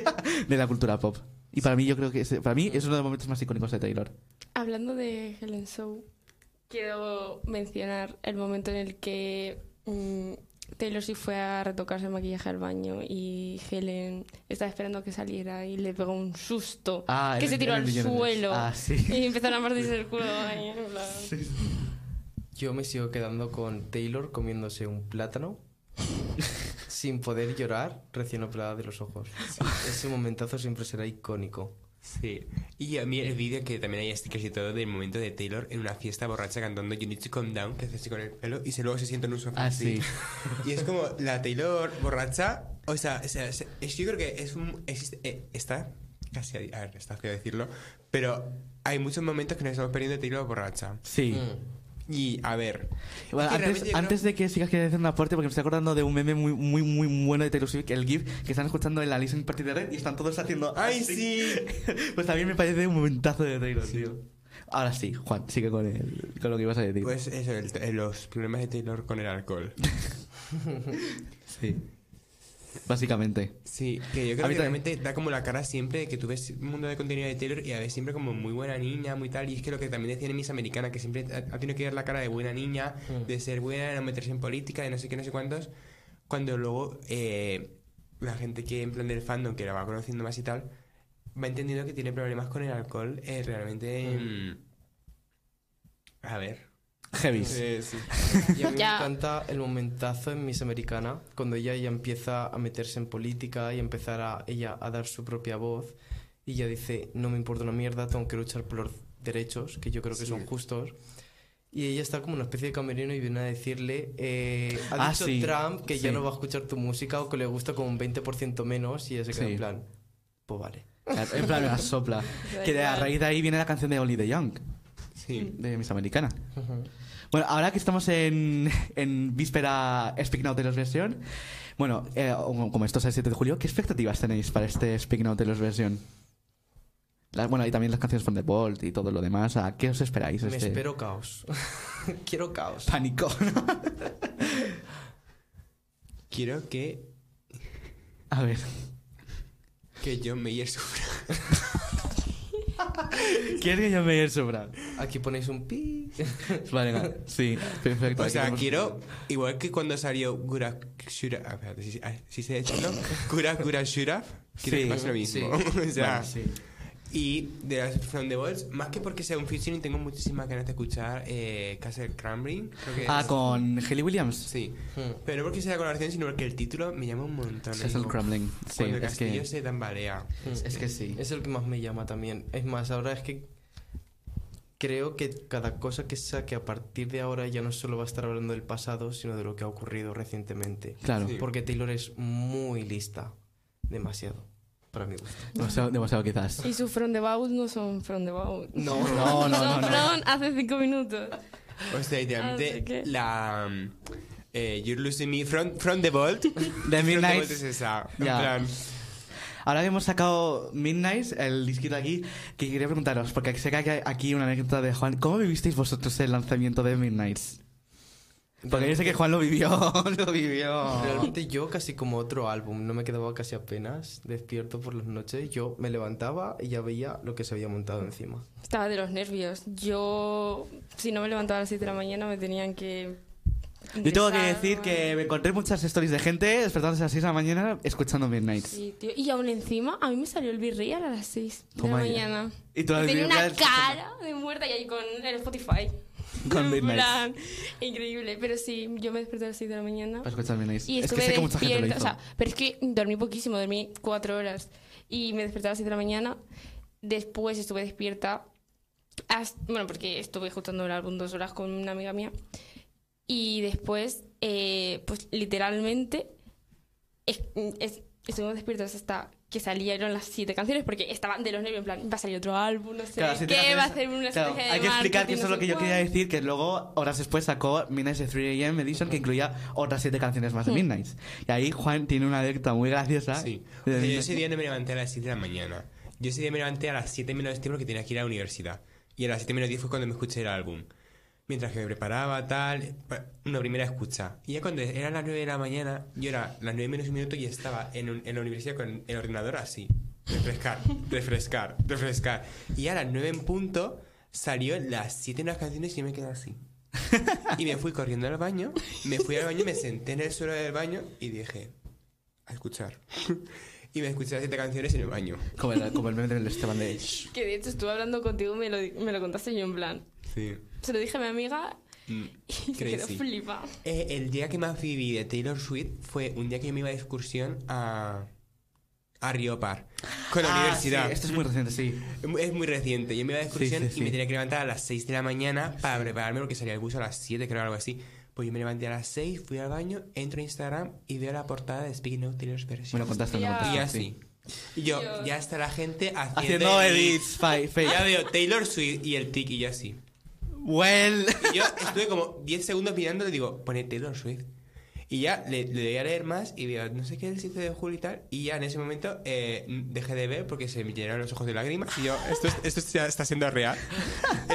de la cultura pop. Y para mí yo creo que ese- para mí es uno de los momentos más icónicos de Taylor. hablando de Helen Show, quiero mencionar el momento en el que mm, Taylor Swift fue a retocarse el maquillaje al baño y Helen estaba esperando que saliera y le pegó un susto Ah, que el- se tiró al suelo Ah, sí. y empezaron a partirse el culo *laughs* ahí, plan. Yo me sigo quedando con Taylor comiéndose un plátano *laughs* sin poder llorar recién operada de los ojos. Ese momentazo siempre será icónico. Sí. Y a mí el vídeo que también hay stickers y todo del momento de Taylor en una fiesta borracha cantando You Need to Calm Down, que hace así con el pelo, y se luego se sienta en un sofá. Ah, así. sí. *laughs* Y es como la Taylor borracha, o sea, o sea, se- es- yo creo que es un. Existe, eh, está casi. A ver, está feo decirlo, pero hay muchos momentos que nos estamos perdiendo de Taylor borracha. Sí. Y a ver. Bueno, es que antes, antes de que sigas, quería hacer un aporte porque me estoy acordando de un meme muy, muy, muy bueno de Taylor Swift, el GIF, que están escuchando en la Listening Party de Red y están todos haciendo. ¡Ay, así. sí! *laughs* pues también me parece un momentazo de Taylor, tío. Ahora sí, Juan, sigue con, el, con lo que ibas a decir. Pues eso, el- los problemas de Taylor con el alcohol. *laughs* sí. Básicamente. Sí, que yo creo que realmente da como la cara siempre de que tú ves un mundo de contenido de Taylor y a veces siempre como muy buena niña, muy tal. Y es que lo que también decía en Miss Americana, que siempre ha, tenido que ver la cara de buena niña, de ser buena, de no meterse en política, de no sé qué, no sé cuántos. Cuando luego eh, la gente que en plan del fandom, que la va conociendo más y tal, va entendiendo que tiene problemas con el alcohol eh, realmente. mm, a ver. Heavy. Eh, sí. Y a mí Ya. me encanta el momentazo en Miss Americana, cuando ella ya empieza a meterse en política y empezar a ella a dar su propia voz. Y ella dice, no me importa una mierda, tengo que luchar por los derechos, que yo creo que Sí. son justos. Y ella está como una especie de camerino y viene a decirle, eh, ha Ah, dicho sí. Trump que ya Sí. no va a escuchar tu música o que le gusta como un 20% menos y ella se queda Sí. en plan, pues vale. En plan, me la sopla. *laughs* Que de, a raíz de ahí viene la canción de Only the Young, Sí. de Miss Americana. Bueno, ahora que estamos en, *laughs* en víspera Speak Now Taylor's versión, bueno, eh, como esto es el 7 de julio, ¿qué expectativas tenéis para este Speak Now Taylor's versión? Bueno, y también las canciones from the Vault y todo lo demás. ¿A qué os esperáis? Me este espero caos. *laughs* Quiero caos. Pánico. *laughs* Quiero que, A ver. que John Mayer sufra. ¿Quieres que yo me sobra? Aquí ponéis un pi. *laughs* Vale, venga. sí, perfecto. O sea, tenemos- quiero, igual que cuando salió Gura Shura, ah, espérate, si, si se ¿no? Gura Gura Shura, quiero Sí, que pase lo mismo. *laughs* o sea, Vale, sí. Y de las From the Walls, más que porque sea un featuring, tengo muchísimas ganas de escuchar eh, Castle Cranberry. creo que Ah, es. con Haley Williams. Sí, Hmm. pero no porque sea la colaboración, sino porque el título me llama un montón. Es digo, Crumbling. Sí, Cuando el es castillo que, se tambalea. es que sí. Es el que más me llama también. Es más, ahora es que creo que cada cosa que saque a partir de ahora ya no solo va a estar hablando del pasado, sino de lo que ha ocurrido recientemente. Claro. Sí. Porque Taylor es muy lista. Demasiado. Para mi gusto. Demasiado, demasiado quizás. Y sus From the Vault no son From the Vault. No, No, *laughs* no, no, son no. From hace cinco minutos. O sea, Ah, ¿de qué? la. um, eh, You're Losing Me from, from the Vault. *laughs* The Midnight. Vault es esa. En plan. Ahora que hemos sacado Midnight, el disquito aquí, que quería preguntaros, porque sé que hay aquí una anécdota de Juan. ¿Cómo vivisteis vosotros el lanzamiento de Midnight? Porque yo sé que Juan lo vivió, *laughs* lo vivió. Realmente yo casi como otro álbum, no me quedaba casi apenas despierto por las noches. Yo me levantaba y ya veía lo que se había montado encima. Estaba de los nervios. Yo, si no me levantaba a las 7 de la mañana, me tenían que. Yo tengo que ingresar, decir que me encontré muchas stories de gente despertándose a las 6 de la mañana escuchando Midnight. Sí, tío. Y aún encima, a mí me salió el Virreal a las 6 de Toma la ya. mañana. Y tú la Tenía una cara de muerta y ahí con el Spotify. Con Midnight. plan, increíble. Pero sí, yo me desperté a las 6 de la mañana. Para escuchar Midnight. Y es que sé que mucha gente lo despierta, hizo. o sea, pero es que dormí poquísimo, dormí cuatro horas y me desperté a las 7 de la mañana. Después estuve despierta, hasta- bueno, porque estuve escuchando el álbum dos horas con una amiga mía. Y después, eh, pues literalmente, es- es- estuvimos despiertos hasta que salieron las siete canciones porque estaban de los nervios, en plan, va a salir otro álbum, no sé Claro, qué, va a hacer una claro, estrategia de Hay que explicar que eso es no lo que yo quería decir, que luego, horas después, sacó Midnight de 3am Edition, que incluía otras siete canciones más de Hmm. Midnight. Y ahí Juan tiene una anécdota muy graciosa. Sí. de O sea, yo ese día no me levanté a las 7 de la mañana. Yo ese día me levanté a las 7 menos 10 porque tenía que ir a la universidad. Y a las 7 menos 10 fue cuando me escuché el álbum. Mientras que me preparaba, tal, una primera escucha. Y ya cuando eran las 9 de la mañana, yo era las 9 menos un minuto y estaba en, un- en la universidad con el ordenador así. Refrescar, *laughs* refrescar, refrescar. Y a las 9 en punto salió las 7 nuevas canciones y yo me quedé así. Y me fui corriendo al baño, me fui al baño, me senté en el suelo del baño y dije, a escuchar. y me escuché las siete canciones en el baño. Como el, como el meme del Esteban de... Que de hecho estuve hablando contigo y me lo, me lo contaste yo en plan. Sí. Se lo dije a mi amiga Mm, y quedó flipa. Eh, el día que más viví de Taylor Swift fue un día que yo me iba de excursión a, a Rio Par con la Ah, universidad. sí, esto es muy reciente, sí. Es muy reciente. Yo me iba de excursión Sí, sí, y me tenía que levantar a las 6 de la mañana para prepararme porque salía el bus a las 7, creo, algo así. Pues yo me levanté a las 6, fui al baño, entro a Instagram y veo la portada de Speaking Out Taylor's Me Version. lo contaste, me lo Ya. contaste. Y así. Y yo, Dios. ya está la gente haciendo, Haciendo edits, fa-. Ya veo Taylor Swift y el tic y yo así. Well. Y yo estuve como 10 segundos mirando y digo, pone Taylor Swift. Y ya le, le doy a leer más y veo, no sé qué, el 7 de julio y tal. Y ya en ese momento eh, dejé de ver porque se me llenaron los ojos de lágrimas. Y yo, esto, es- esto ya está siendo real.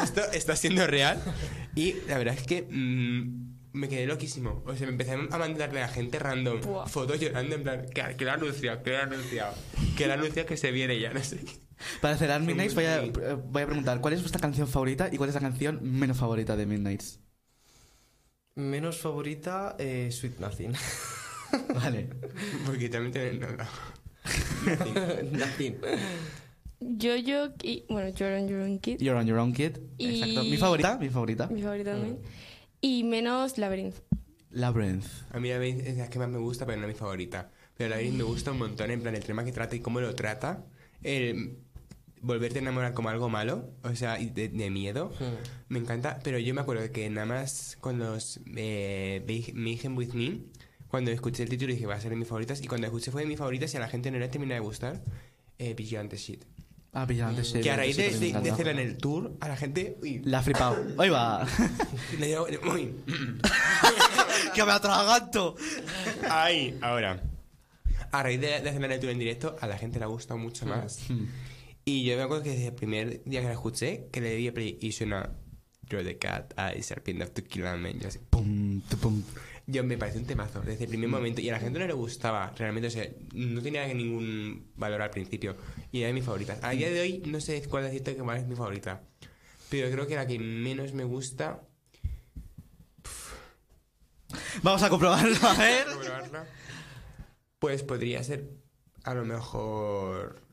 Esto está siendo real. Y la verdad es que mm, me quedé loquísimo. O sea, me empecé a mandarle a gente random Buah. fotos llorando en plan, que, que lo ha anunciado, que lo ha anunciado. Que lo ha anunciado que se viene ya, no sé qué. Para cerrar Fue Midnight, muy voy a, eh, voy a preguntar, ¿cuál es vuestra canción favorita y cuál es la canción menos favorita de Midnight? Menos favorita, eh, Sweet Nothing. *laughs* Vale. Porque también tienen... no, no. *laughs* Nothing. Yo-Yo y. Bueno, You're on Your Own Kid. You're on your own kid. Y- Exacto. Mi favorita, mi favorita. Mi favorita también. Y menos Labyrinth. Labyrinth. A mí la Labyrinth es la que más me gusta, pero no es mi favorita. Pero la Labyrinth me gusta un montón, en plan, el tema que trata y cómo lo trata. El volverte a enamorar como algo malo, o sea, de, de miedo. Me encanta, pero yo me acuerdo que nada más con los eh, Mayhem With Me, cuando escuché el título dije va a ser de mis favoritas, y cuando escuché fue de mis favoritas y a la gente no le termina de gustar, eh, Vigilante Shit. Ah, Vigilante Shit. que a raíz de, de, de hacerla en el tour, a la gente... Uy, La ha flipado. ¡Hoy va! *laughs* le dio- uy. *laughs* ¡Que me atraganto! Ay, ahora. A raíz de, de hacerla en el tour en directo, a la gente le ha gustado mucho más. Y yo me acuerdo que desde el primer día que la escuché, que le di a play y suena You're the cat, I serpent of to kill a man. Yo, así, Pum, tu, pum. yo me pareció un temazo desde el primer momento. Y a la gente no le gustaba realmente, o sea, no tenía ningún valor al principio. Y era de mis favoritas. A día de hoy no sé cuál decirte que cuál es mi favorita. Pero creo que la que menos me gusta. Vamos a comprobarlo, a ver. probarla, Pues podría ser a lo mejor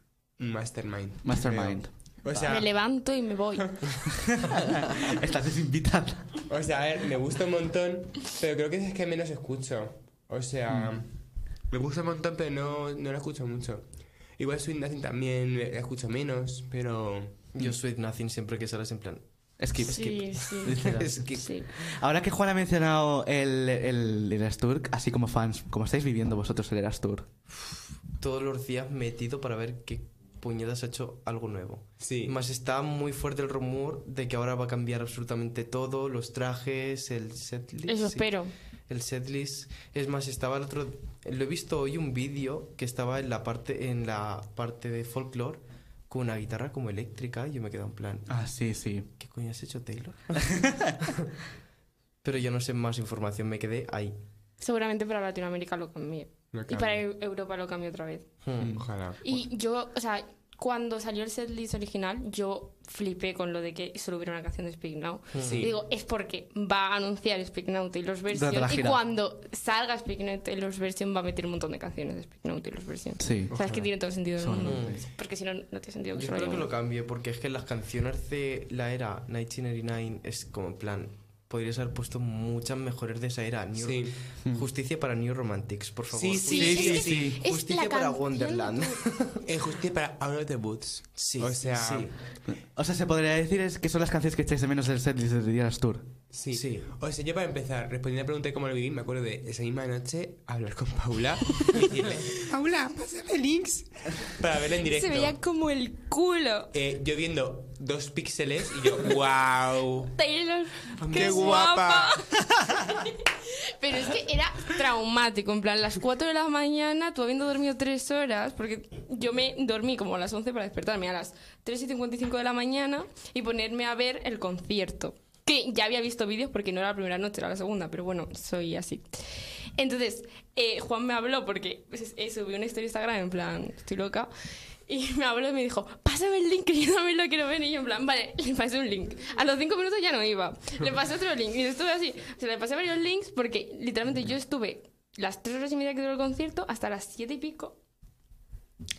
Mastermind. Mastermind. O sea, me levanto y me voy. *laughs* Estás desinvitada. o sea, a ver, me gusta un montón, pero creo que es que menos escucho. O sea, me gusta un montón, pero no, no la escucho mucho. Igual Sweet Nothing también la escucho menos, pero... Yo Sweet Nothing siempre que sales en plan. Skip, Sí, sí. Literal. Skip. sí. *laughs* Ahora que Juan ha mencionado el, el Eras Tour, así como fans, ¿cómo estáis viviendo vosotros el Eras Tour? Todos los días metido para ver qué puñetas ha hecho algo nuevo. Sí. Más está muy fuerte el rumor de que ahora va a cambiar absolutamente todo, los trajes, el setlist. Eso sí. espero. el setlist. Es más, estaba el otro. Lo he visto hoy un vídeo que estaba en la parte, en la parte de folklore con una guitarra como eléctrica. Y yo me quedo en plan, Ah, sí, sí. ¿qué coño has hecho, Taylor? *laughs* Pero yo no sé más información, me quedé ahí. Seguramente para Latinoamérica lo cambié. Y para Eu- Europa lo cambié otra vez. Hmm. Ojalá. Y yo, o sea, cuando salió el setlist original, yo flipé con lo de que solo hubiera una canción de Speak Now. Sí. Y digo, es porque va a anunciar Speak Now Taylor's Version. Y cuando salga Speak Now Taylor's Version, va a meter un montón de canciones de Speak Now Taylor's Version. Sí. O sea, es que tiene todo el sentido del mundo. Porque si no, no tiene sentido que Yo haya que lo cambie, porque es que las canciones de la era 1989 es como en plan. Podrías haber puesto muchas mejores de esa era. New- Sí. Justicia para New Romantics, por favor. Sí, Sí, sí, Justicia para Wonderland. Es *laughs* justicia para Out of the Boots. Sí, O sea, sí. O sea, se podría decir es que son las canciones que echáis de menos del setlist de Eras Tour. Sí. Sí. O sea, yo para empezar, respondiendo a la pregunta de cómo lo viví, me acuerdo de esa misma noche hablar con Paula *laughs* y decirle, Paula, pásame links para verla en directo. Se veía como el culo. Eh, yo viendo dos píxeles y yo, wow. Taylor, ¡Qué guapa! *laughs* Pero es que era traumático, en plan, las 4 de la mañana, tú habiendo dormido 3 horas, porque yo me dormí como a las 11 para despertarme a las 3 y 55 de la mañana y ponerme a ver el concierto. Que ya había visto vídeos porque no era la primera noche, era la segunda, pero bueno, soy así. Entonces, eh, Juan me habló porque pues, eh, subí una historia Instagram en plan, estoy loca. Y *laughs* me habló y me dijo, pásame el link que yo también lo quiero ver. Y yo en plan, vale, le pasé un link. A los cinco minutos ya no iba. Le pasé otro link. Y estuve así. Se le pasé varios links porque literalmente yo estuve las tres horas y media que duró el concierto hasta las siete y pico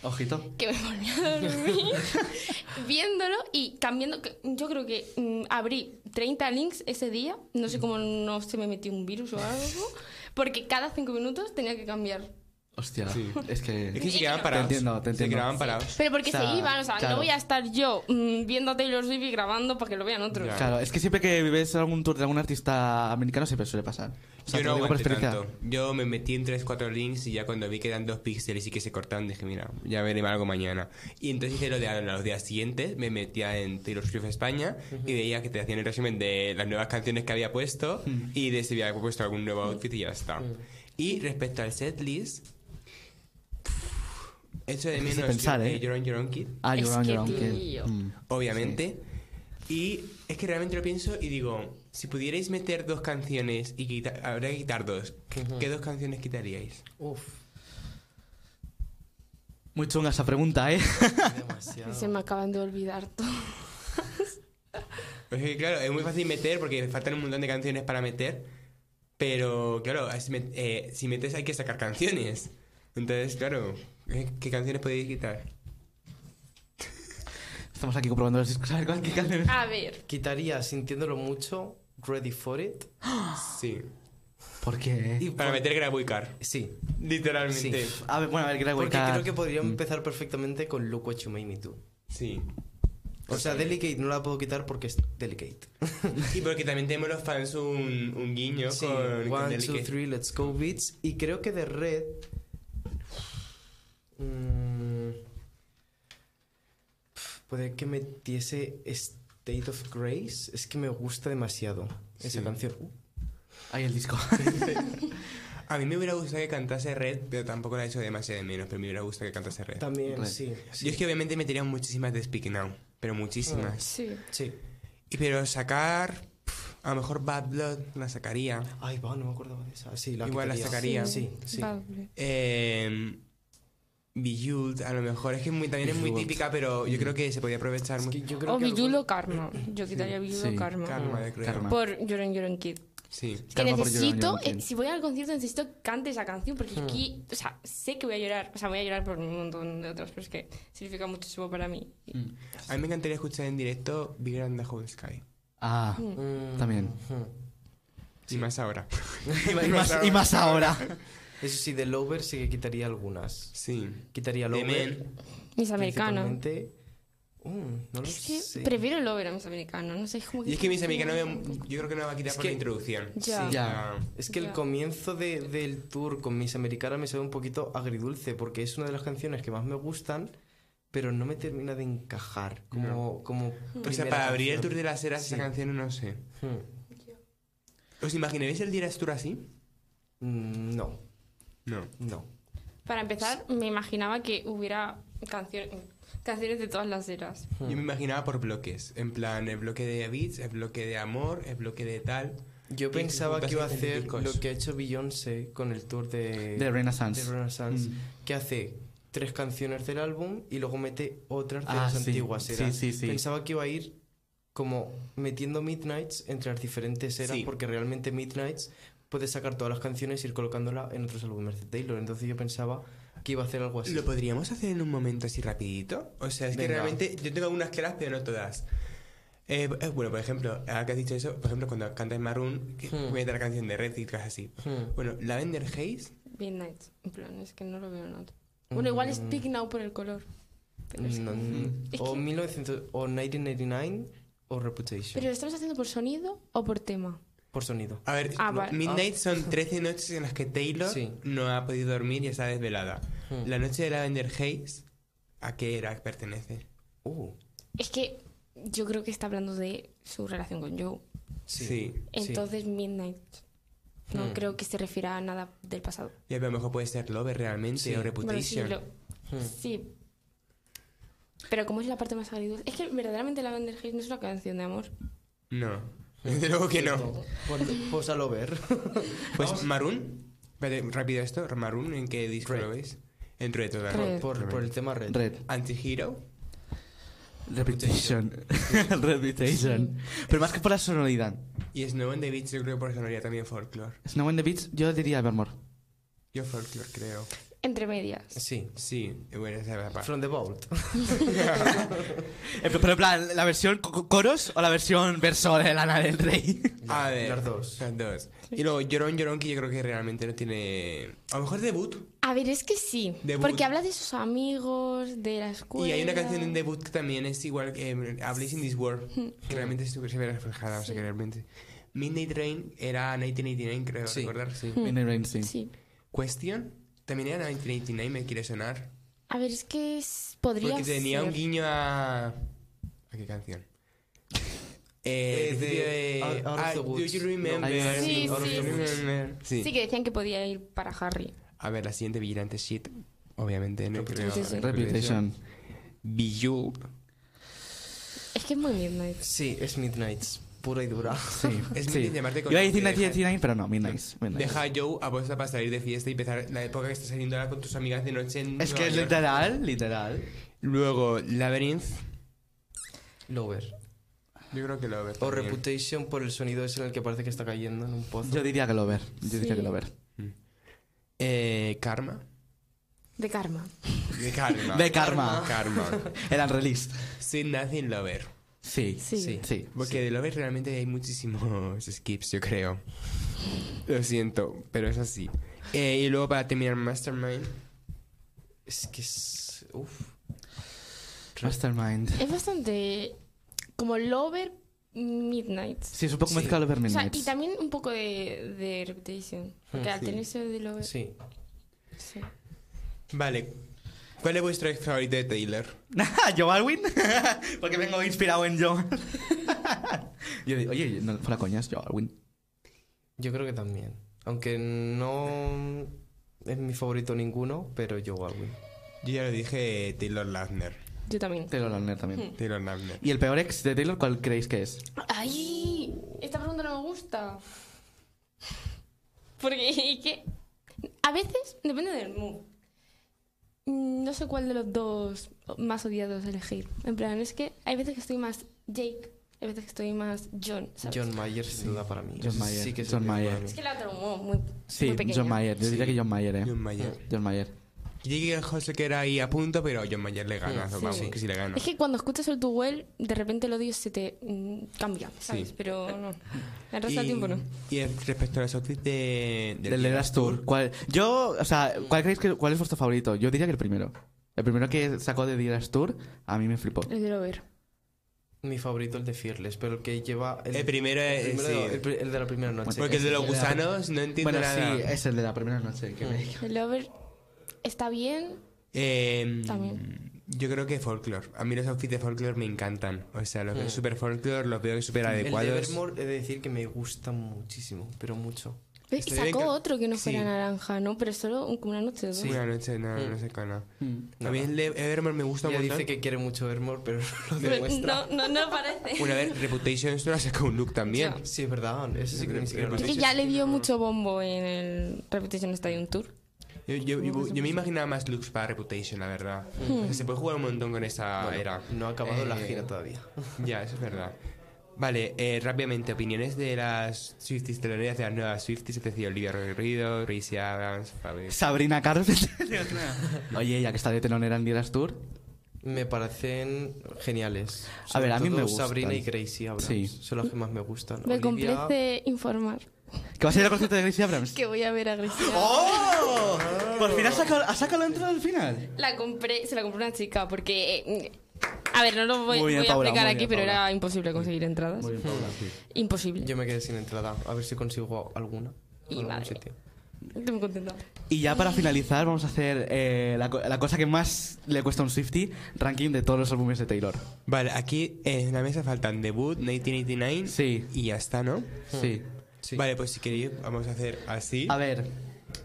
Ojito. que me volví a dormir *laughs* viéndolo y cambiando. Yo creo que mm, abrí 30 links ese día. No sé cómo no se me metió un virus o algo. Porque cada cinco minutos tenía que cambiar. Hostia. Sí. Es que. Es que se quedaban parados. entiendo, te Se entiendo. quedaban parados. Pero porque O sea, se iban, o sea, claro. no voy a estar yo mm, viendo a Taylor Swift y grabando para que lo vean otros. Ya. Claro, es que siempre que vives algún tour de algún artista americano siempre suele pasar. O sea, yo te no lo digo por aguanté experiencia. tanto. Yo me metí en 3-4 links y ya cuando vi que eran dos píxeles y que se cortaban, dije, mira, ya veré algo mañana. Y entonces hice lo de a los días siguientes, me metía en Taylor Swift España y veía que te hacían el resumen de las nuevas canciones que había puesto y de si había puesto algún nuevo outfit y ya está. Y respecto al setlist, hecho de menos de pensar, yo- ¿eh? You're on Your Own Kid, Ah, Your Own, que- tío. Mm. obviamente. Y es que realmente lo pienso y digo, si pudierais meter dos canciones y quitar, habría que quitar dos, ¿qué dos canciones quitaríais? Uf, Muy chunga esa pregunta, ¿eh? demasiado. Se me acaban de olvidar todo. Pues que, claro, es muy fácil meter porque faltan un montón de canciones para meter, pero claro, es met- eh, si metes hay que sacar canciones. Entonces, claro. ¿qué canciones podéis quitar? Estamos aquí comprobando los discos. A ver, ¿cuál- qué canciones? A ver, Quitaría, sintiéndolo mucho, Ready for It. *gasps* Sí. ¿Por qué? Y Para por- meter Grab Car, Sí, literalmente. Sí. A ver, bueno, a ver, Greg porque Car- creo que podría Mm. empezar perfectamente con Look What You Made Me Do. Sí. O sea, Delicate no la puedo quitar porque es Delicate. *laughs* Y porque también tenemos los fans un, un guiño Sí, con, con One, two, Delicate. three, let's go beats. Y creo que de Red. Mm, puede que metiese State of Grace. Es que me gusta demasiado esa Sí. canción. Uh, Ahí el disco. *laughs* A mí me hubiera gustado que cantase Red, pero tampoco la he hecho demasiado de menos, pero me hubiera gustado que cantase Red. también, Red. sí. Yo es que obviamente metería muchísimas de Speak Now, pero muchísimas. sí. Sí. Y pero sacar, a lo mejor Bad Blood la sacaría. Ay, va, no me acordaba de esa. Sí, la Igual la sacaría. Sí, sí. Vale. Eh, Bejeweled, a lo mejor. Es que muy- también es muy típica, pero yo creo que se podía aprovechar Es que mucho. yo creo O que algún- Karma. Yo quitaría Bijulo Sí. Karma. Karma, yo creo. Karma. Por Lloren Lloren Kid. Sí. Que Karma necesito, eh, si voy al concierto necesito que cante esa canción porque aquí, o sea, sé que voy a llorar, o sea, voy a llorar por un montón de otras, pero es que significa muchísimo para mí. Y- Mm. A mí me encantaría escuchar en directo Bigger Than the Whole Sky. Ah, Mm, También. Y más ahora. y, más, y más ahora. *laughs* Eso sí, de Lover sí que quitaría algunas. Sí. Quitaría The Lover. Men. Mis americanos. principalmente. Mm, no lo Es que sé. prefiero el over a mis americanos, no sé es como que... Y es que mis americanos yo creo que no va a quitar Es por que- la introducción. Ya. Ya. Es que el Ya. comienzo de- del tour con Miss Americana me sabe un poquito agridulce porque es una de las canciones que más me gustan, pero no me termina de encajar como, como O sea, para abrir el canción. tour de las eras Sí. esa canción no sé. Hmm. ¿Os imaginaréis el Dieras Tour así? Mm, No, No. no. Para empezar, me imaginaba que hubiera cancio- canciones de todas las eras. Hmm. Yo me imaginaba por bloques. En plan, el bloque de beats, el bloque de amor, el bloque de tal. Yo pensaba que iba a hacer lo que ha hecho Beyoncé con el tour de, De Renaissance. de Renaissance, Mm. que hace tres canciones del álbum y luego mete otras de Ah, las sí. antiguas eras. Sí, sí, sí. Pensaba que iba a ir como metiendo Midnights entre las diferentes eras, Sí. porque realmente Midnights puede sacar todas las canciones e ir colocándola en otros álbumes de Taylor. Entonces yo pensaba que iba a hacer algo así. ¿Lo podríamos hacer en un momento así rapidito? O sea, es que Venga. realmente yo tengo algunas claras, pero no todas. Eh, eh, bueno, por ejemplo, ahora que has dicho eso, por ejemplo, cuando canta en Maroon, que Hmm. mete la canción de Red y cosas así. Hmm. Bueno, Lavender Haze, Midnight. En plan, es que no lo veo nada. Bueno, igual es Mm. Speak Now por el color. Pero, es que- No, *laughs* Es o que- 1900 o 1989 o Reputation ¿Pero lo estamos haciendo por sonido o por tema? Por sonido. A ver, Ah, vale. Midnight son 13 noches en las que Taylor Sí. no ha podido dormir y está desvelada. Hmm. La noche de Lavender Haze, ¿a qué era pertenece? Uh, Es que yo creo que está hablando de su relación con Joe. sí. Sí. Entonces, Midnight. No Hmm. creo que se refiera a nada del pasado. Y a lo mejor puede ser Lover realmente Sí. o Bueno, sí, Reputation. lo- Hmm. sí. Pero como es la parte más agridulce... Es que verdaderamente la Lavender Haze no es una canción de amor. No. *laughs* Desde luego que no. Pues, pues a lo ver. *laughs* Pues Maroon, espérate, rápido esto, Maroon, ¿en qué disco Red. lo veis? En Red, ¿verdad? Red. por, por el tema red. Red. Anti-Hero. Reputation. Reputation. *laughs* Pero más que por la sonoridad. Y Snow and the Beach, yo creo que por sonoría también folklore. Snow in the Beach, yo diría Evermore. Yo folklore, creo. Entre medias. Sí. Sí, bueno, esa es la parte. From the Vault. *laughs* Eh, Pero en plan, ¿la versión co- co- coros o la versión verso de Lana del Rey? *laughs* A ver, Las dos. Las dos. Y luego Llorón, Llorón, que yo creo que realmente no tiene... A lo mejor debut. A ver, es que sí. Debut. Porque habla de sus amigos, de la escuela. Y hay una canción en debut que también es igual que eh, A Place in This World, que realmente se se ve reflejada, o sea que realmente... Midnight Rain era 1989, creo Sí. recordar, sí. Midnight Rain, sí. Sí. Question, también era 1989, me quiere sonar. A ver, es que es- podría Porque tenía ser. un guiño a... ¿A qué canción? *laughs* Eh, de. Out- Out Ah, Do you remember? No. Sí, sí, the sí. Remember. Sí. Sí, que decían que podía ir para Harry. A ver, la siguiente Vigilante Shit. Obviamente, no creo. Reputation. Reputation. Bejeweled. Es que es muy Midnight. Sí, es Midnights. Pura y dura. Sí. *laughs* Es sí. Midnight, llamarte con- Iba a decir deja- 1989, pero no, Midnight. Midnight. Deja a Joe a posta para salir de fiesta y empezar la época que estás saliendo ahora con tus amigas de noche en Es que es York. literal, literal. Luego, Labyrinth. Lover. Yo creo que lo O Reputation por el sonido ese en el que parece que está cayendo en un pozo. Yo diría que lo ver. Yo diría que lo ver. Eh, Karma. De Karma. De Karma. De Karma. Karma. Eran released. Sin Nothing Lover. Sí. Sí. Sí. sí. Porque de Lover realmente hay muchísimos *laughs* skips, yo creo. Lo siento, pero es así. Eh, y luego para terminar, Mastermind. Es que es. Uf. Mastermind. Es bastante como Lover Midnight. Sí, es un poco Sí. mezclado Over O sea, Midnight. y también un poco de, de Reputation. Porque al sí. tener ese de Lover. Sí. sí. Vale. ¿Cuál es vuestro ex favorito de Taylor? *laughs* ¿Joe Alwyn? *laughs* Porque vengo inspirado en Joe. *laughs* Yo digo, oye, no, fuera coñas, Joe Alwyn. Yo creo que también. Aunque no es mi favorito ninguno, pero yo Alwyn. Yo ya lo dije, Taylor Lautner. Yo también. Taylor Lautner también. Taylor Lautner. ¿Y el peor ex de Taylor cuál creéis que es? ¡Ay! Esta pregunta no me gusta. Porque es que a veces depende del mood. Mm, No sé cuál de los dos más odiados elegir. En plan, es que hay veces que estoy más Jake, hay veces que estoy más John. ¿sabes? John Mayer, sin duda para mí. John Mayer, Sí que es John Mayer. Es que la otra muy, muy, Sí, muy. John Mayer. Yo diría que John Mayer, ¿eh? John Mayer. John Mayer. Jake José que era ahí a punto, pero John Mayer le gana. Sí. Vamos, Sí. que sí le gana. Es que cuando escuchas el Tu Well, de repente el odio se te mm, cambia, ¿sabes? Sí. Pero no. El resto del tiempo no. y respecto a los outfits de, Del Eras Tour. ¿Cuál? Yo, o sea, ¿cuál creéis que cuál es vuestro favorito? Yo diría que el primero. El primero que sacó de The Eras Tour, a mí me flipó. El de Lover. Mi favorito el de Fearless, pero el que lleva... El primero es- primero- sí. el, de la primera noche. Porque el de los gusanos no entiendo Bueno, nada. sí, es el de la primera noche. Que me... El Lover está bien. Eh, También. Yo creo que folklore. A mí los outfits de folklore me encantan. O sea, los veo Mm. super folklore, los veo súper El de adecuados. Evermore he de decir que me gusta muchísimo, pero mucho. Y bien sacó que- otro que no fuera Sí. naranja, ¿no? Pero solo una noche o dos. Una noche, no, no sé qué, no. Mm. A mí el de Evermore me gusta montón. dice que quiere mucho Evermore, pero *laughs* no lo demuestra. no, no, no parece. Una vez Reputation solo ha sacado un look también. Ya. Sí, es verdad. Eso sí que ni siquiera Es que ya le dio mucho bombo en el Repetition Stadium Tour. Yo, yo, yo- yo me imaginaba más looks para Reputation, la verdad. O sea, se puede jugar un montón con esa Bueno, era. no ha acabado la Eh, gira todavía. *laughs* Ya, eso es verdad. Vale, eh, rápidamente, opiniones de las Swifties teloneras de las nuevas Swifties, es decir, Olivia Rodrigo, Gracie Adams, Fabi. Sabrina Carpenter. *laughs* *laughs* Oye, ya que está de telonera en Dieras Tour. Me parecen geniales. A ver, a mí me gustan. Sabrina y Gracie Abrams. Sí. Son las que más me gustan. Me Olivia- complace informar ¿Que vas a ir al concierto de Gracie Abrams? que voy a ver a Grecia. ¡Oh! Por fin has sacado, has sacado la entrada al final. La compré, se la compró una chica porque... eh, a ver, no lo voy, Muy bien, voy a Paula, explicar muy aquí, bien, pero Paula. era imposible conseguir entradas. *laughs* Imposible. Yo me quedé sin entrada. A ver si consigo alguna. Y madre. sitio. Estoy muy contenta. Y ya para finalizar, vamos a hacer eh, la, la cosa que más le cuesta a un Swifty: ranking de todos los álbumes de Taylor. Vale, aquí en la mesa faltan debut, 1989 Sí. y ya está, ¿no? Sí. Sí. Vale, pues si queréis vamos a hacer así. A ver.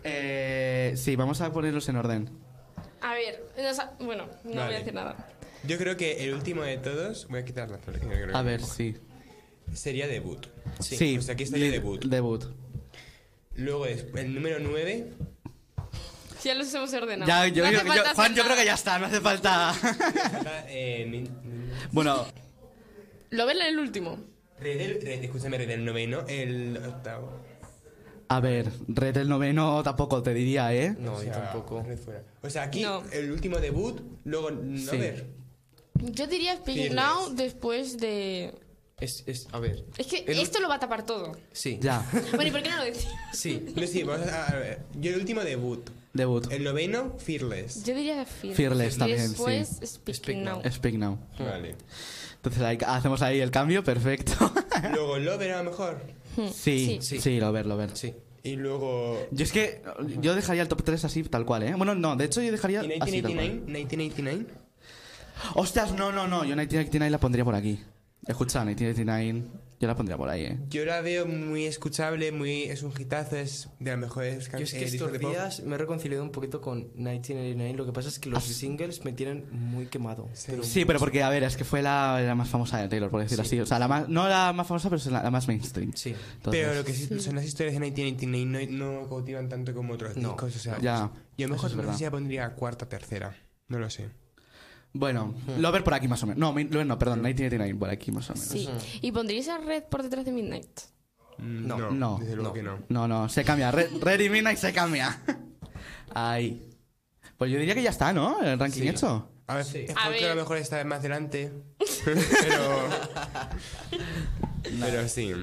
Eh, sí, vamos a ponerlos en orden. A ver, no sa- bueno, no voy Vale. a decir nada. Yo creo que el último de todos, voy a quitar la flor, que no creo A que- ver, sí. sería debut. Sí. Pues aquí estaría Li- debut. Debut. Luego es el número 9, Si ya los hemos ordenado. Ya, yo, No hace yo- yo- falta Juan, hacer yo creo que nada. ya está, no hace falta. *laughs* eh, bueno, Lo ven en el último. Red del- Red- escúchame, Red del noveno, el octavo. A ver, Red el noveno tampoco te diría, ¿eh? No, O yo tampoco. Red fuera. O sea, aquí No. el último debut, luego no Sí. ver. Yo diría Speaking Fearless. Now después de... Es, es, a ver. Es que El- esto lo va a tapar todo. Sí. Ya, *laughs* Bueno, ¿y por qué no lo decís? Sí. *laughs* No, sí, vamos a, a ver. Yo el último debut. debut. El noveno, Fearless. Yo diría Fearless. Fearless también, después sí. Speaking Speak Now. Now. Speak Now. Vale. Entonces ahí- hacemos ahí el cambio, perfecto. Luego Lover a lo mejor. Sí, Sí. sí, lo ver, lo ver. Sí. Y luego. Yo es que yo dejaría el top 3 así, tal cual, ¿eh? Bueno, no, de hecho yo dejaría ¿Y así, tal 1989? cual. 1989. Ostras, no, no, no, yo 1989 la pondría por aquí. Escucha, 1989, yo la pondría por ahí, ¿eh? Yo la veo muy escuchable, muy es un hitazo, es de las mejores Yo es que canciones. estos días me he reconciliado un poquito con 1989. Lo que pasa es que los singles me tienen muy quemado. Pero Sí, pero porque, a ver, es que fue la, la más famosa de Taylor, por decirlo Sí. así. O sea, la más, no la más famosa, pero es la, la más mainstream. Sí. Entonces, Pero lo que sí, son las historias de 1989 no, no cautivan tanto como otros No. discos. O sea, Ya, yo mejor no sé si la pondría cuarta tercera. No lo sé. Bueno, Lover por aquí más o menos. No, mi- Lover no, perdón, 1989 por aquí más o menos. Sí. ¿Y pondríais a Red por detrás de Midnight? Mm, No. No. Desde luego No. que no. No, no, se cambia. Red, Red y Midnight se cambia. Ahí. Pues yo diría que ya está, ¿no? El ranking Sí. hecho. A ver, Sí. es A porque a ver. lo mejor está más delante. *laughs* pero. pero sí.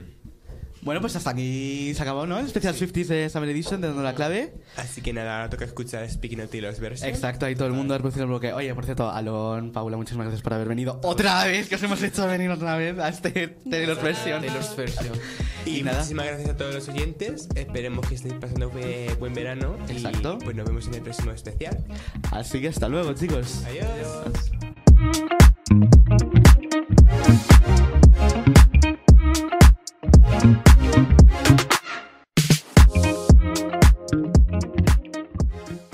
Bueno, pues hasta aquí se acabó, ¿no? El especial sí. 50 de Summer Edition, dando la clave. Así que nada, ahora toca escuchar Speaking of Tilos version. Exacto, ahí todo el mundo ha reproducido el bloque. Oye, por cierto, Alon, Paula, muchísimas gracias por haber venido otra vez, que os hemos hecho venir otra vez a este Taylor's Version. Taylor's Version. Y, nada. muchísimas gracias a todos los oyentes. Esperemos que estéis pasando buen verano. Exacto. Pues nos vemos en el próximo especial. Así que hasta luego, chicos. Adiós.